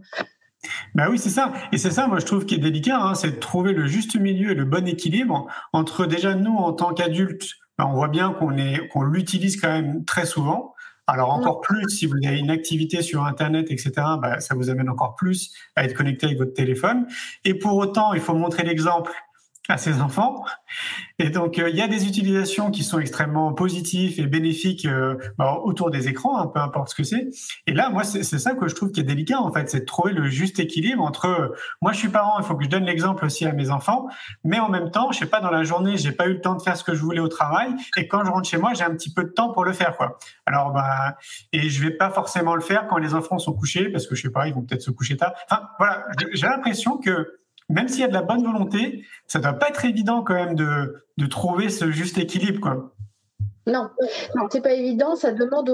Ben oui, c'est ça. Et c'est ça, moi, je trouve, qui est délicat, hein, c'est de trouver le juste milieu et le bon équilibre entre déjà nous, en tant qu'adultes, ben, on voit bien qu'on est, qu'on l'utilise quand même très souvent. Alors encore plus, si vous avez une activité sur Internet, etc., ben, ça vous amène encore plus à être connecté avec votre téléphone. Et pour autant, il faut montrer l'exemple à ses enfants. Et donc, euh, il y a des utilisations qui sont extrêmement positives et bénéfiques euh, bah, autour des écrans, hein, peu importe ce que c'est. Et là, moi, c'est ça que je trouve qui est délicat, en fait, c'est de trouver le juste équilibre entre, euh, moi, je suis parent, il faut que je donne l'exemple aussi à mes enfants, mais en même temps, je sais pas, dans la journée, j'ai pas eu le temps de faire ce que je voulais au travail, et quand je rentre chez moi, j'ai un petit peu de temps pour le faire, quoi. Alors, bah, et je vais pas forcément le faire quand les enfants sont couchés, parce que je sais pas, ils vont peut-être se coucher tard. Enfin, voilà, j'ai l'impression que même s'il y a de la bonne volonté, ça doit pas être évident quand même de, de trouver ce juste équilibre, quoi. Non, non, c'est pas évident. Ça demande,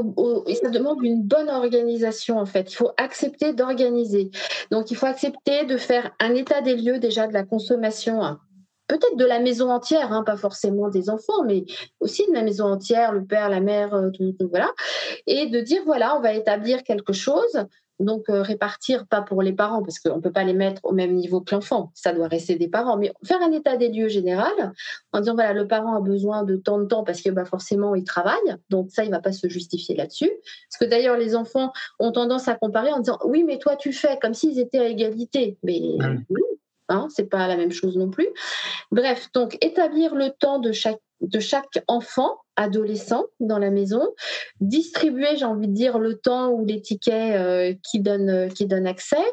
ça demande une bonne organisation en fait. Il faut accepter d'organiser. Donc, il faut accepter de faire un état des lieux déjà de la consommation, hein. peut-être de la maison entière, hein, pas forcément des enfants, mais aussi de la maison entière, le père, la mère, euh, tout, voilà, et de dire voilà, on va établir quelque chose donc euh, répartir, pas pour les parents, parce qu'on ne peut pas les mettre au même niveau que l'enfant, ça doit rester des parents, mais faire un état des lieux général en disant, voilà, le parent a besoin de tant de temps parce que bah, forcément, il travaille, donc ça, il ne va pas se justifier là-dessus. Parce que d'ailleurs, les enfants ont tendance à comparer en disant, oui, mais toi, tu fais comme s'ils étaient à égalité. Mais oui, hein, c'est pas la même chose non plus. Bref, donc établir le temps de chaque, de chaque enfant adolescent dans la maison, distribuer, j'ai envie de dire, le temps ou les tickets euh, qui, donnent, qui donnent accès,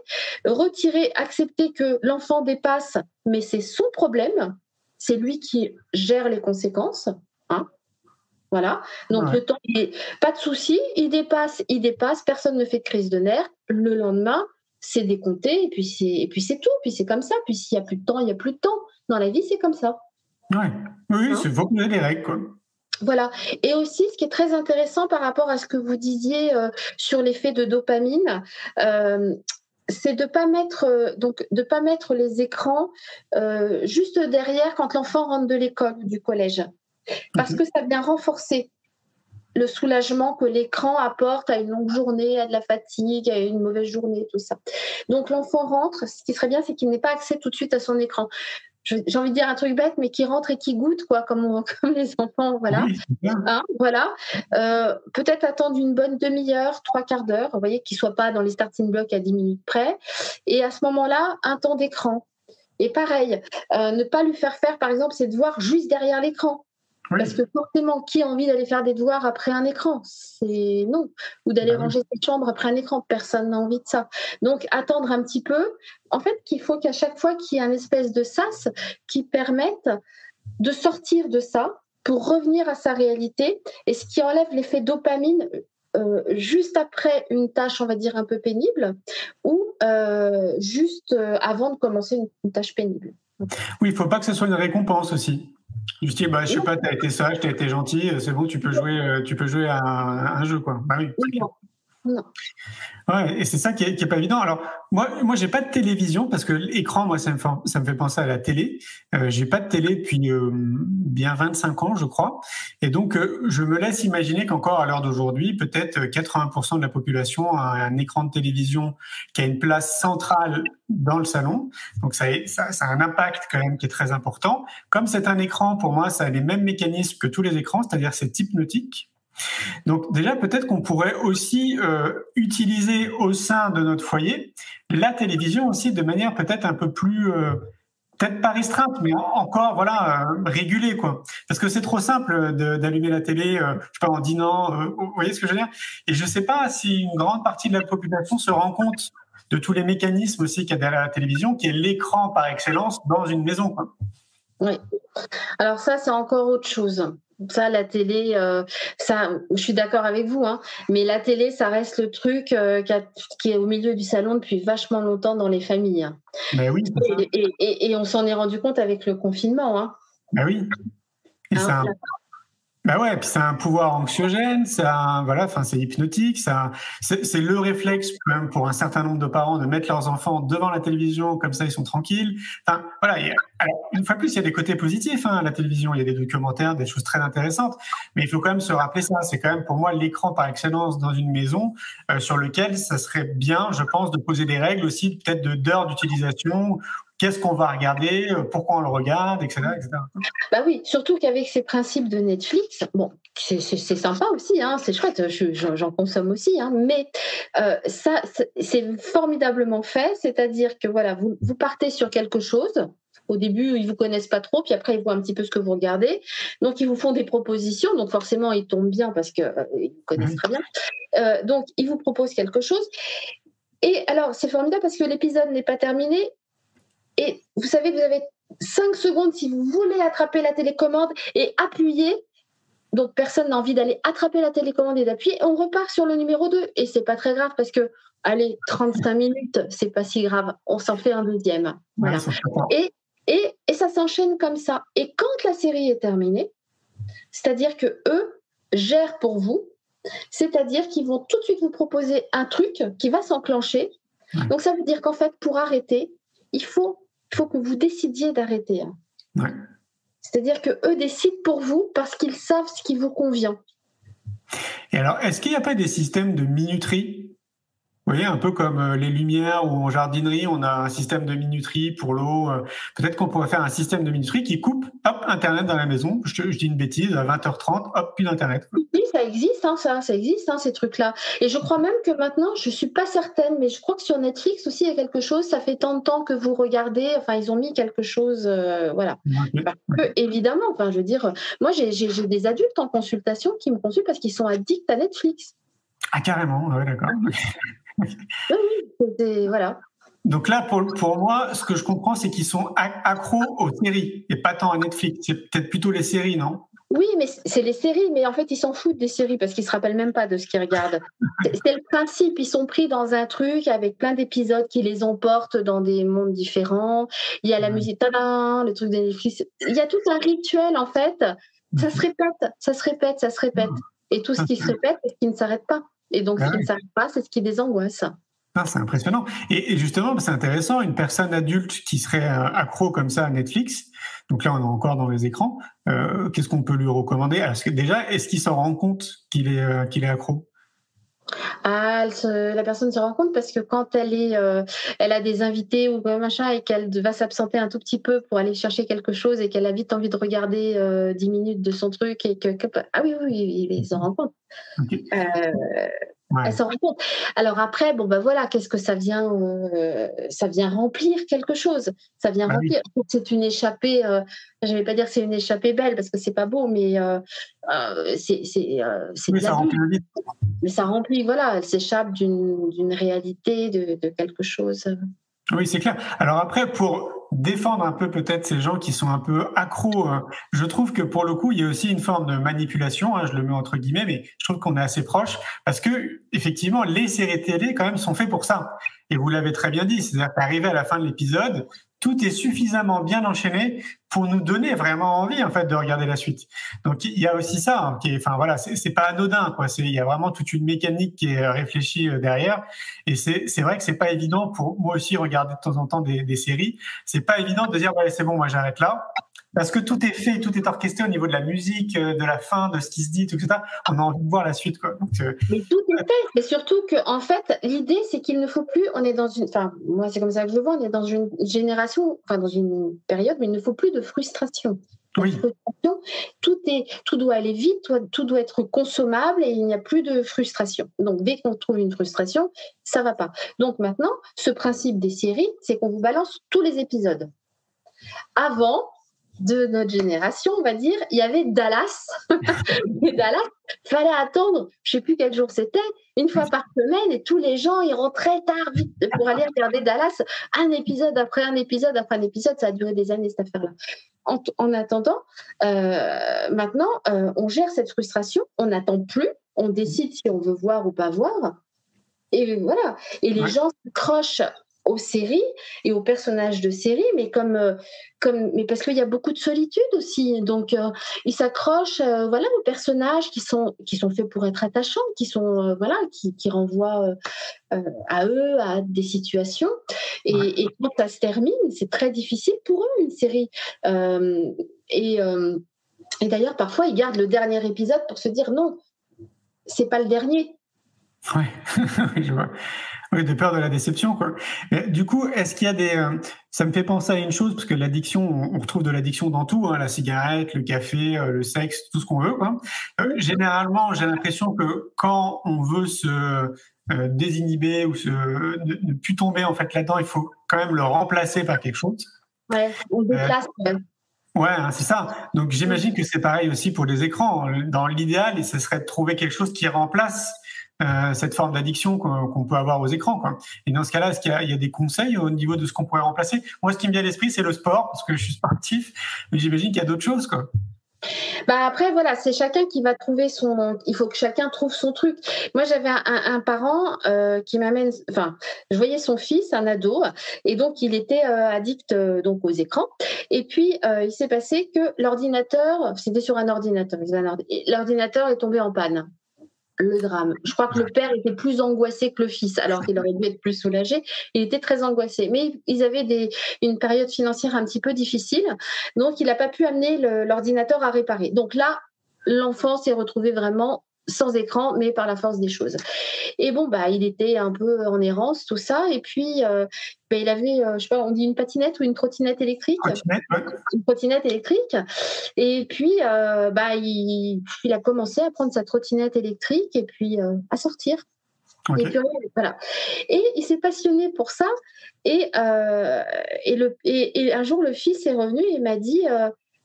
retirer, accepter que l'enfant dépasse, mais c'est son problème, c'est lui qui gère les conséquences. Hein. Voilà. Donc le temps, pas de souci, il dépasse, il dépasse, personne ne fait de crise de nerfs. Le lendemain, c'est décompté et puis c'est et puis c'est tout, puis c'est comme ça. Puis s'il y a plus de temps, il y a plus de temps. Dans la vie, c'est comme ça. Ouais. Oui, il faut que des règles quoi. Voilà. Et aussi, ce qui est très intéressant par rapport à ce que vous disiez euh, sur l'effet de dopamine, euh, c'est de pas mettre euh, donc de pas mettre les écrans juste derrière quand l'enfant rentre de l'école ou du collège, parce que ça vient renforcer le soulagement que l'écran apporte à une longue journée, à de la fatigue, à une mauvaise journée, tout ça. Donc l'enfant rentre, ce qui serait bien, c'est qu'il n'ait pas accès tout de suite à son écran j'ai envie de dire un truc bête, mais qui rentre et qui goûte, quoi, comme, comme les enfants, voilà. Hein, voilà. Euh, peut-être attendre une bonne demi-heure, trois quarts d'heure, vous voyez, qu'il soit pas dans les starting blocks à 10 minutes près. Et à ce moment-là, un temps d'écran. Et pareil, euh, ne pas lui faire faire, par exemple, ses devoirs juste derrière l'écran. Parce que forcément, qui a envie d'aller faire des devoirs après un écran? C'est non. Ou d'aller bah ranger sa chambre après un écran. Personne n'a envie de ça. Donc, attendre un petit peu. En fait, qu'il faut qu'à chaque fois qu'il y ait un espèce de sas qui permette de sortir de ça pour revenir à sa réalité et ce qui enlève l'effet dopamine euh, juste après une tâche, on va dire, un peu pénible ou euh, juste euh, avant de commencer une, une tâche pénible. Oui, il ne faut pas que ce soit une récompense aussi. Je dis, bah, je sais pas, tu as été sage, tu as été gentil, c'est bon, tu peux jouer, euh, tu peux jouer à un, jeu, quoi. Bah oui. Non. Ouais, et c'est ça qui est, pas évident. Alors, moi, moi, j'ai pas de télévision parce que l'écran, moi, ça me, fait, ça me fait penser à la télé. Euh, j'ai pas de télé depuis euh, bien 25 ans, je crois. Et donc, euh, je me laisse imaginer qu'encore à l'heure d'aujourd'hui, peut-être 80% de la population a un écran de télévision qui a une place centrale dans le salon. Donc, ça a un impact quand même qui est très important. Comme c'est un écran, pour moi, ça a les mêmes mécanismes que tous les écrans, c'est-à-dire c'est hypnotique. Donc déjà, peut-être qu'on pourrait aussi euh, utiliser au sein de notre foyer la télévision aussi de manière peut-être un peu plus, euh, peut-être pas restreinte, mais encore voilà euh, régulée quoi. Parce que c'est trop simple d'allumer la télé, je sais pas en dînant, vous voyez ce que je veux dire? Et je sais pas si une grande partie de la population se rend compte de tous les mécanismes aussi qu'il y a derrière la télévision, qui est l'écran par excellence dans une maison. Oui. Alors ça, c'est encore autre chose. Ça, la télé, euh, ça, je suis d'accord avec vous, hein, mais la télé, ça reste le truc euh, qui, est au milieu du salon depuis vachement longtemps dans les familles. Hein. Ben oui, et, on s'en est rendu compte avec le confinement. Hein. Ben oui. Et ça, bah ouais, puis c'est un pouvoir anxiogène, ça, voilà, enfin c'est hypnotique, ça, c'est le réflexe même pour un certain nombre de parents de mettre leurs enfants devant la télévision, comme ça ils sont tranquilles. Enfin voilà, une fois plus, il y a des côtés positifs hein, à la télévision, il y a des documentaires, des choses très intéressantes, mais il faut quand même se rappeler ça. C'est quand même pour moi l'écran par excellence dans une maison euh, sur lequel ça serait bien, je pense, de poser des règles aussi, peut-être de d'heures d'utilisation qu'est-ce qu'on va regarder, euh, pourquoi on le regarde, etc. Bah oui, surtout qu'avec ces principes de Netflix, bon, c'est sympa aussi, hein, c'est chouette, j'en consomme aussi, hein, mais euh, ça, c'est formidablement fait, c'est-à-dire que voilà, vous, vous partez sur quelque chose, au début, ils vous connaissent pas trop, puis après, ils voient un petit peu ce que vous regardez. Donc, ils vous font des propositions. Donc, forcément, ils tombent bien parce qu'ils euh, vous connaissent très bien. Euh, donc, ils vous proposent quelque chose. Et alors, c'est formidable parce que l'épisode n'est pas terminé. Et vous savez, vous avez 5 secondes si vous voulez attraper la télécommande et appuyer. Donc personne n'a envie d'aller attraper la télécommande et d'appuyer. On repart sur le numéro 2 et c'est pas très grave parce que allez, 35 minutes, c'est pas si grave. On s'en fait un deuxième. et, et, et ça s'enchaîne comme ça. Et quand la série est terminée, c'est-à-dire que eux gèrent pour vous, c'est-à-dire qu'ils vont tout de suite vous proposer un truc qui va s'enclencher. Donc ça veut dire qu'en fait, pour arrêter, il faut il faut que vous décidiez d'arrêter. Hein. C'est-à-dire que eux décident pour vous parce qu'ils savent ce qui vous convient. Et alors, est-ce qu'il n'y a pas des systèmes de minuterie voyez, un peu comme euh, les lumières ou en jardinerie, on a un système de minuterie pour l'eau. Euh, peut-être qu'on pourrait faire un système de minuterie qui coupe, hop, Internet dans la maison. Je, dis une bêtise, à 20h30, hop, plus d'Internet. oui, ça existe, hein, ça, ça existe, hein, ces trucs-là. Et je crois même que maintenant, je suis pas certaine, mais je crois que sur Netflix aussi, il y a quelque chose. Ça fait tant de temps que vous regardez. Enfin, ils ont mis quelque chose, euh, voilà. Parce que, évidemment, enfin, je veux dire, moi, j'ai des adultes en consultation qui me consultent parce qu'ils sont addicts à Netflix. Ah, carrément, ouais, d'accord. oui, voilà. Donc là, pour, pour moi, ce que je comprends, c'est qu'ils sont accros aux séries et pas tant à Netflix. C'est peut-être plutôt les séries, non? Oui, mais c'est les séries, mais en fait, ils s'en foutent des séries parce qu'ils se rappellent même pas de ce qu'ils regardent. C'est le principe, ils sont pris dans un truc avec plein d'épisodes qui les emportent dans des mondes différents. Il y a la musique, le truc de Netflix. Il y a tout un rituel, en fait. Ça se répète, ça se répète, ça se répète. Et tout ce qui se répète, c'est ce qui ne s'arrête pas. Et donc, ce qui ne s'arrête pas, c'est ce qui les angoisse. Ah, c'est impressionnant. Et, justement, c'est intéressant, une personne adulte qui serait euh, accro comme ça à Netflix, donc là on est encore dans les écrans, euh, qu'est-ce qu'on peut lui recommander? Alors, Déjà, est-ce qu'il s'en rend compte qu'il est, euh, qu'il est accro? Ah, la personne se rend compte parce que quand elle est, elle a des invités ou machin et qu'elle va s'absenter un tout petit peu pour aller chercher quelque chose et qu'elle a vite envie de regarder 10 minutes de son truc et que, ah oui oui, il s'en rend compte. Elle s'en rend compte. Alors après, bon ben voilà, qu'est-ce que ça vient euh, Ça vient remplir quelque chose. Ça vient ah remplir. C'est une échappée. Euh, je ne vais pas dire que c'est une échappée belle parce que c'est pas beau, mais euh, c'est c'est oui, ça remplit Mais ça remplit. Voilà, elle s'échappe d'une réalité, de, de quelque chose. Oui, c'est clair. Alors après, pour défendre un peu peut-être ces gens qui sont un peu accros, euh, je trouve que pour le coup, il y a aussi une forme de manipulation, hein, je le mets entre guillemets, mais je trouve qu'on est assez proche parce que effectivement, les séries télé quand même sont faites pour ça. Et vous l'avez très bien dit, c'est-à-dire qu'arrivé à la fin de l'épisode, tout est suffisamment bien enchaîné pour nous donner vraiment envie en fait de regarder la suite. Donc il y a aussi ça hein, qui enfin voilà, c'est pas anodin quoi. C'est il y a vraiment toute une mécanique qui est réfléchie euh, derrière. Et c'est c'est vrai que c'est pas évident pour moi aussi regarder de temps en temps des, des séries. C'est pas évident de dire ouais c'est bon moi j'arrête là parce que tout est fait, tout est orchestré au niveau de la musique, euh, de la fin, de ce qui se dit, tout ça. On a envie de voir la suite, quoi. Euh, mais tout est fait. Et surtout que, en fait, l'idée, c'est qu'il ne faut plus. On est dans une. Enfin, moi, c'est comme ça que je le vois. On est dans une génération, enfin, dans une période, mais il ne faut plus de frustration. Oui. tout est, tout doit aller vite, tout doit être consommable et il n'y a plus de frustration. Donc dès qu'on trouve une frustration, ça va pas. Donc maintenant, ce principe des séries, c'est qu'on vous balance tous les épisodes. Avant, de notre génération, on va dire, il y avait Dallas. et Dallas, fallait attendre, je sais plus quel jour c'était, une fois par semaine, et tous les gens, ils rentraient tard vite pour aller regarder Dallas, un épisode après un épisode après un épisode, ça a duré des années cette affaire-là. En, attendant, euh, maintenant, euh, on gère cette frustration, on n'attend plus, on décide si on veut voir ou pas voir. Et voilà. Et les gens s'accrochent aux séries et aux personnages de séries, mais comme, euh, comme, mais parce qu'il y a beaucoup de solitude aussi. Donc, euh, ils s'accrochent, euh, voilà, aux personnages qui sont qui sont faits pour être attachants, qui sont, voilà, qui, qui renvoient à eux, à des situations. Et, et, quand ça se termine, c'est très difficile pour eux une série. et et d'ailleurs, parfois, ils gardent le dernier épisode pour se dire non, c'est pas le dernier. Ouais, je vois. Oui, de peur de la déception, quoi. du coup, est-ce qu'il y a des... Euh, ça me fait penser à une chose, parce que l'addiction, on, retrouve de l'addiction dans tout, hein, la cigarette, le café, euh, le sexe, tout ce qu'on veut. Quoi. Euh, généralement, j'ai l'impression que quand on veut se désinhiber ou se, ne, plus tomber en fait là-dedans, il faut quand même le remplacer par quelque chose. Ouais, on déplace. Ouais, hein, c'est ça. Donc j'imagine que c'est pareil aussi pour les écrans. Dans l'idéal, ce serait de trouver quelque chose qui remplace euh, cette forme d'addiction qu'on peut avoir aux écrans. Quoi. Et dans ce cas-là, est-ce qu'il y, a des conseils au niveau de ce qu'on pourrait remplacer? Moi, ce qui me vient à l'esprit, c'est le sport, parce que je suis sportif, mais j'imagine qu'il y a d'autres choses. Quoi. Bah après voilà, c'est chacun qui va trouver son. Il faut que chacun trouve son truc. Moi j'avais un, un, parent euh, qui m'amène. Enfin, je voyais son fils, un ado, et donc il était euh, addict euh, donc aux écrans. Et puis il s'est passé que l'ordinateur, c'était sur un ordinateur, l'ordinateur est tombé en panne le drame. Je crois que le père était plus angoissé que le fils, alors qu'il aurait dû être plus soulagé. Il était très angoissé. Mais ils avaient des, une période financière un petit peu difficile, donc il n'a pas pu amener l'ordinateur à réparer. Donc là, l'enfant s'est retrouvé vraiment sans écran, mais par la force des choses. Et bon, bah, il était un peu en errance, tout ça. Et puis, euh, bah, il avait, euh, je sais pas, on dit une patinette ou une trottinette électrique? Une trottinette électrique. Et puis, euh, bah, il, il, a commencé à prendre sa trottinette électrique et puis à sortir. Et, puis, voilà. et il s'est passionné pour ça. Et, et, le, et, un jour, le fils est revenu et m'a dit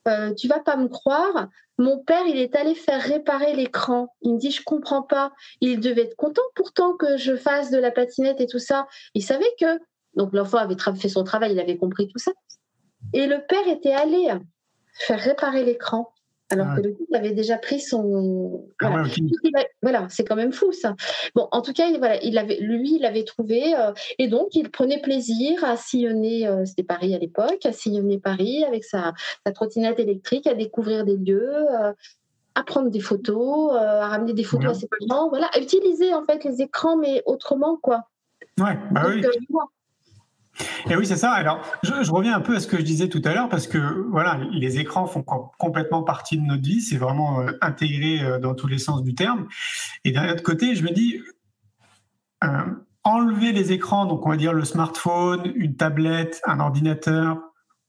euh, Tu vas pas me croire, mon père, il est allé faire réparer l'écran. Il me dit, je comprends pas. Il devait être content pourtant que je fasse de la patinette et tout ça. Il savait que, donc l'enfant avait fait son travail, il avait compris tout ça. Et le père était allé faire réparer l'écran alors ah. que le couple avait déjà pris son. Ah voilà, c'est quand même fou ça. Bon, en tout cas, voilà, il avait, lui, il avait trouvé, euh, et donc il prenait plaisir à sillonner, euh, c'était Paris à l'époque, à sillonner Paris avec sa, sa, trottinette électrique, à découvrir des lieux. Euh, à prendre des photos, à ramener des photos à ses parents, voilà, à utiliser en fait les écrans, mais autrement, quoi. Ouais, bah oui. Et oui, c'est ça. Alors, je, reviens un peu à ce que je disais tout à l'heure parce que voilà, les écrans font complètement partie de notre vie. C'est vraiment euh, intégré euh, dans tous les sens du terme. Et d'un autre côté, je me dis, euh, enlever les écrans, donc on va dire le smartphone, une tablette, un ordinateur,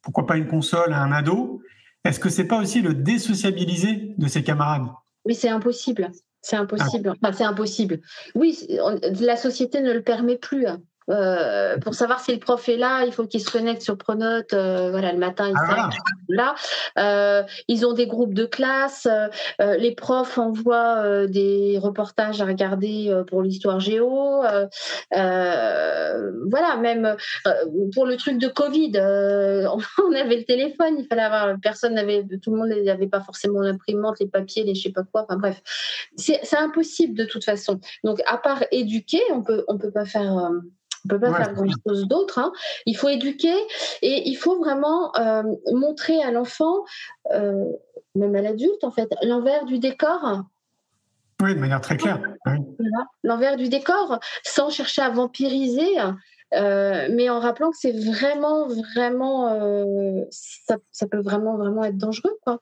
pourquoi pas une console à un ado, est-ce que c'est pas aussi le désociabiliser de ses camarades? Oui, c'est impossible. C'est impossible. Enfin, c'est impossible. Oui, la société ne le permet plus. Hein. Euh, pour savoir si le prof est là, il faut qu'il se connecte sur Pronote. Euh, voilà, le matin, ils ah, là. Euh, ils ont des groupes de classe. les profs envoient des reportages à regarder pour l'histoire géo. voilà, même pour le truc de Covid, on avait le téléphone. Il fallait avoir. Personne n'avait. Tout le monde n'avait pas forcément l'imprimante, les papiers, les je sais pas quoi. Enfin bref, c'est impossible de toute façon. Donc à part éduquer, on peut on peut pas faire on peut pas faire grand-chose d'autre. Hein. Il faut éduquer et il faut vraiment euh, montrer à l'enfant, euh, même à l'adulte en fait, l'envers du décor. Oui, de manière très claire. L'envers du décor, sans chercher à vampiriser, euh, mais en rappelant que c'est vraiment, vraiment, ça, ça, peut vraiment, vraiment être dangereux, quoi.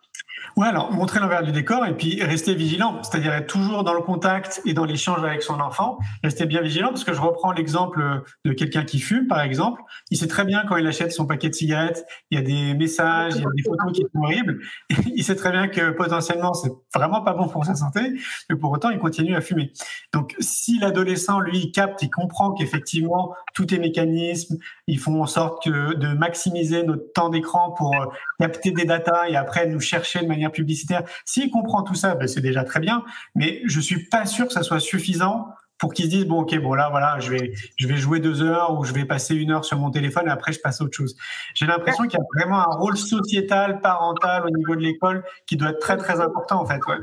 Ouais, alors montrer l'envers du décor et puis rester vigilant, c'est-à-dire être toujours dans le contact et dans l'échange avec son enfant. Rester bien vigilant parce que je reprends l'exemple de quelqu'un qui fume, par exemple. Il sait très bien quand il achète son paquet de cigarettes, il y a des messages, il y a des photos qui sont horribles. il sait très bien que potentiellement c'est vraiment pas bon pour sa santé, mais pour autant il continue à fumer. Donc si l'adolescent lui capte, il comprend qu'effectivement tout est mécanisme, ils font en sorte de maximiser notre temps d'écran pour euh, capter des datas et après nous chercher de manière publicitaire. S'il comprend tout ça, ben c'est déjà très bien, mais je suis pas sûr que ça soit suffisant pour qu'il se dise bon ok bon là voilà je vais je vais jouer deux heures ou je vais passer une heure sur mon téléphone et après je passe à autre chose. J'ai l'impression qu'il y a vraiment un rôle sociétal parental au niveau de l'école qui doit être très très important en fait. Ah.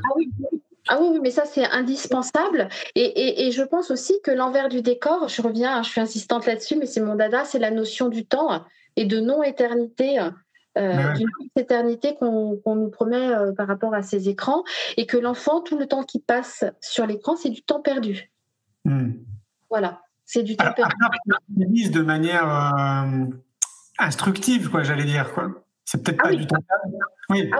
Ah oui, mais ça c'est indispensable. Et, et, et, je pense aussi que l'envers du décor, je reviens, hein, je suis insistante là-dessus, mais c'est mon dada, c'est la notion du temps et de non-éternité euh, d'une éternité qu'on nous promet euh, par rapport à ces écrans, et que l'enfant, tout le temps qu'il passe sur l'écran, c'est du temps perdu. Hmm. Voilà, c'est du temps perdu. utilise de manière euh, instructive, quoi, j'allais dire. Quoi. C'est peut-être ah pas du temps perdu. Oui. Ah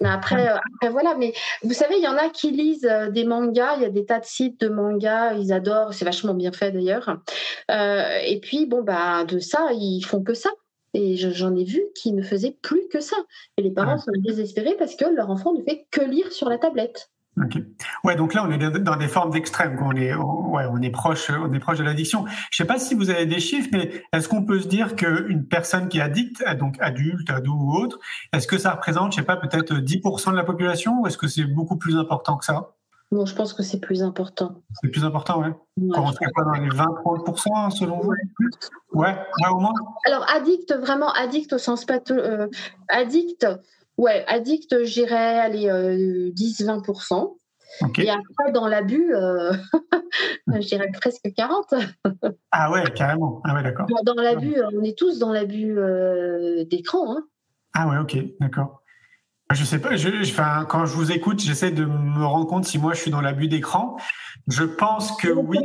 mais après, après, voilà, mais vous savez, il y en a qui lisent des mangas, il y a des tas de sites de mangas, ils adorent, c'est vachement bien fait d'ailleurs. et puis, bon, bah, de ça, ils font que ça. Et j'en ai vu qui ne faisaient plus que ça. Et les parents sont désespérés parce que leur enfant ne fait que lire sur la tablette. Ok. Ouais, donc là, on est dans des formes d'extrême. On est, ouais, on est proche, on est proche de l'addiction. Je sais pas si vous avez des chiffres, mais est-ce qu'on peut se dire qu'une personne qui est addicte, donc adulte, ado ou autre, est-ce que ça représente, je sais pas, peut-être 10% de la population, ou est-ce que c'est beaucoup plus important que ça? Non, je pense que c'est plus important. C'est plus important, ouais. Quand on serait pas dans les 20-30% selon vous? Ouais, ouais, au moins. Alors, addict, vraiment addict au sens patho... Euh, addict, ouais, addict, j'irais aller 10-20%. Et après, dans l'abus, euh, je dirais presque 40. ah ouais, carrément. Ah ouais, d'accord. Dans, l'abus, on est tous dans l'abus euh, d'écran. Hein. Ah ouais, ok, d'accord. Je sais pas, je, enfin, quand je vous écoute, j'essaie de me rendre compte si moi je suis dans l'abus d'écran. Je pense que oui.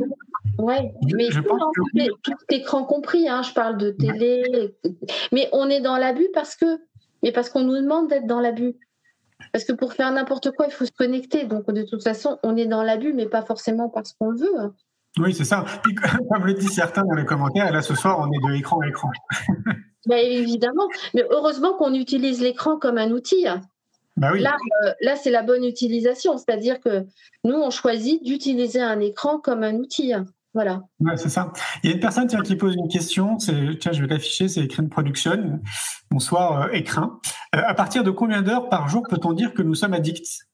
Oui, mais je pense que tout écran compris, hein, je parle de télé, mais on est dans l'abus parce que, mais parce qu'on nous demande d'être dans l'abus. Parce que pour faire n'importe quoi, il faut se connecter. Donc, de toute façon, on est dans l'abus, mais pas forcément parce qu'on le veut. Oui, c'est ça. comme le disent certains dans les commentaires, là, ce soir, on est de écran à écran. Ben, évidemment. Mais heureusement qu'on utilise l'écran comme un outil. Bah oui. Là, euh, là c'est la bonne utilisation. C'est-à-dire que nous, on choisit d'utiliser un écran comme un outil. Voilà. Ouais, c'est ça. Il y a une personne tiens, qui pose une question. Tiens, je vais l'afficher. C'est Écrin Production. Bonsoir, euh, Écrin. Euh, à partir de combien d'heures par jour peut-on dire que nous sommes addicts?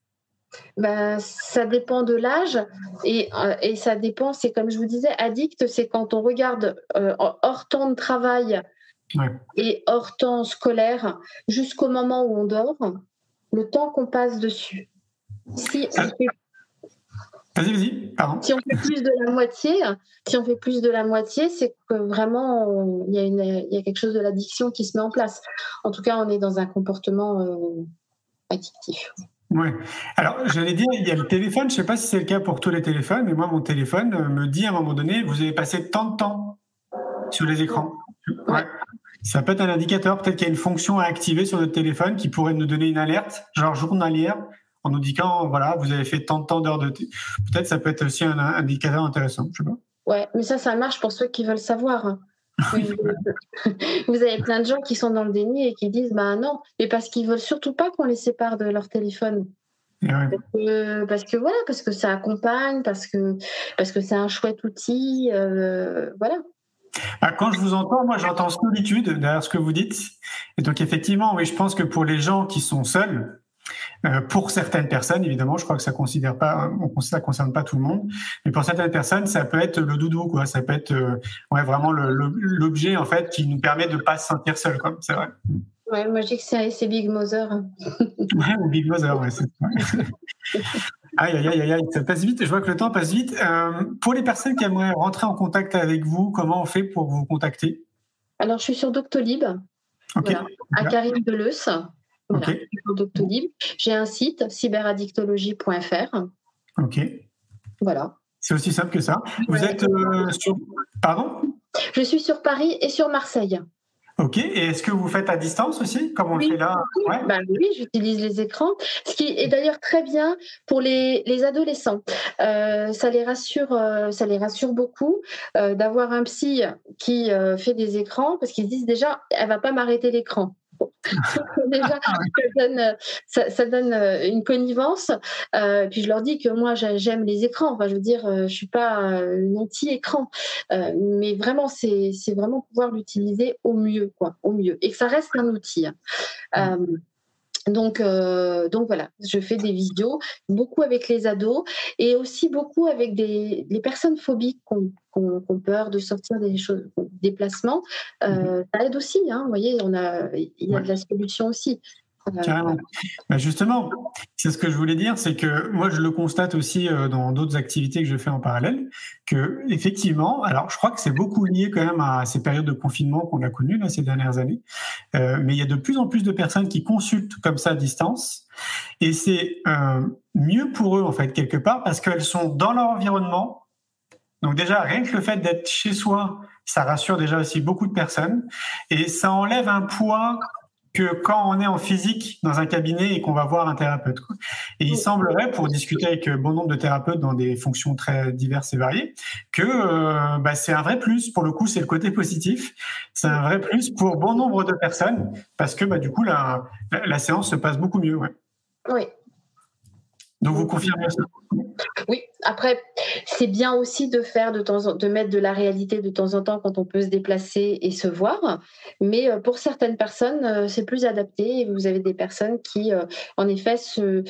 Ben, ça dépend de l'âge et, euh, et, ça dépend, c'est comme je vous disais, addict, c'est quand on regarde hors temps de travail et hors temps scolaire jusqu'au moment où on dort, le temps qu'on passe dessus. Si on fait Vas-y, vas-y, pardon. Si on fait plus de la moitié, si on fait plus de la moitié, c'est que vraiment il y, a y quelque chose de l'addiction qui se met en place. En tout cas, on est dans un comportement euh, addictif. Oui. Alors, j'allais dire, il y a le téléphone. Je ne sais pas si c'est le cas pour tous les téléphones, mais moi, mon téléphone me dit à un moment donné, vous avez passé tant de temps sur les écrans. Ouais. Ça peut être un indicateur. Peut-être qu'il y a une fonction à activer sur notre téléphone qui pourrait nous donner une alerte, genre journalière, en nous disant voilà, vous avez fait tant de temps d'heures de peut-être ça peut être aussi un, indicateur intéressant, je sais pas. Ouais, mais ça, ça marche pour ceux qui veulent savoir. vous avez plein de gens qui sont dans le déni et qui disent bah non, mais parce qu'ils veulent surtout pas qu'on les sépare de leur téléphone. Parce, que, voilà, parce que ça accompagne, parce que parce que c'est un chouette outil, euh, voilà. Bah, quand je vous entends, moi j'entends solitude derrière ce que vous dites. Et donc effectivement, oui, je pense que pour les gens qui sont seuls, euh, pour certaines personnes, évidemment, je crois que ça considère pas, ça concerne pas tout le monde, mais pour certaines personnes, ça peut être le doudou, quoi. Ça peut être, euh, ouais, vraiment l'objet en fait qui nous permet de pas se sentir seul, quoi. C'est vrai. Ouais, moi je dis que c'est Big Mother. ouais, ou Big Mother, ouais. aïe, aïe, aïe, aïe, ça passe vite. Je vois que le temps passe vite. Euh, pour les personnes qui aimeraient rentrer en contact avec vous, comment on fait pour vous contacter? Alors, je suis sur Doctolib. Ok. à Karine Deleuze. J'ai un site, cyberaddictologie.fr. Ok. Voilà. C'est aussi simple que ça. Vous êtes euh, sur. Pardon? Je suis sur Paris et sur Marseille. Ok, et est-ce que vous faites à distance aussi, comme on oui. le fait là? Bah Oui, j'utilise les écrans, ce qui est d'ailleurs très bien pour les, les adolescents. Euh, ça, les rassure, euh, ça les rassure beaucoup d'avoir un psy qui fait des écrans, parce qu'ils se disent déjà, elle va pas m'arrêter l'écran. Déjà, ah ça donne, euh, une connivence. Euh, puis je leur dis que moi, j'aime les écrans. Enfin, je veux dire, euh, je suis pas un anti-écran, mais vraiment, c'est vraiment pouvoir l'utiliser au mieux, quoi, au mieux, et que ça reste un outil. Hein. Donc, euh, donc voilà, je fais des vidéos, beaucoup avec les ados et aussi beaucoup avec des les personnes phobiques qui ont, peur de sortir des choses, des placements. Euh, mmh ça aide aussi, hein, vous voyez, on a, il y a de la solution aussi. Carrément. Bah, justement, c'est ce que je voulais dire, c'est que moi je le constate aussi euh, dans d'autres activités que je fais en parallèle, que effectivement, alors je crois que c'est beaucoup lié quand même à ces périodes de confinement qu'on a connues là, ces dernières années, euh, mais il y a de plus en plus de personnes qui consultent comme ça à distance, et c'est euh, mieux pour eux en fait quelque part parce qu'elles sont dans leur environnement. Donc déjà rien que le fait d'être chez soi, ça rassure déjà aussi beaucoup de personnes et ça enlève un poids que quand on est en physique dans un cabinet et qu'on va voir un thérapeute. Et il semblerait, pour discuter avec bon nombre de thérapeutes dans des fonctions très diverses et variées, que euh, bah, c'est un vrai plus. Pour le coup, c'est le côté positif. C'est un vrai plus pour bon nombre de personnes parce que bah, du coup, la, la, séance se passe beaucoup mieux. Oui, donc vous confirmez ça Oui. Après, c'est bien aussi de faire de temps en, de mettre de la réalité de temps en temps quand on peut se déplacer et se voir. Mais euh, pour certaines personnes, euh, c'est plus adapté. vous avez des personnes qui, euh, en effet, se,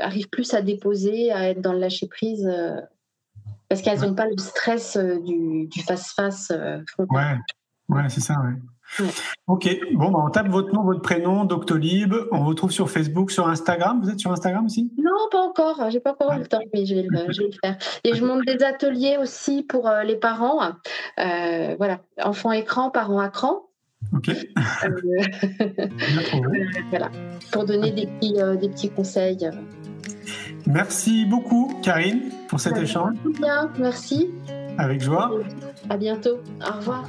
arrivent plus à déposer, à être dans le lâcher prise. parce qu'elles n'ont pas le stress du face-face. ouais, ouais c'est ça. Ouais. Ok, bon, bah, on tape votre nom, votre prénom, Doctolib. On vous trouve sur Facebook, sur Instagram. Vous êtes sur Instagram aussi? Non, pas encore. J'ai pas encore eu le temps, mais je vais, le, faire. Et je monte des ateliers aussi pour euh, les parents. Euh, voilà, enfants écran, parents à cran. Ok. Euh, voilà, pour donner des petits, des petits conseils. Merci beaucoup, Karine, pour cet échange. Bien, merci. Avec joie. À bientôt. Au revoir.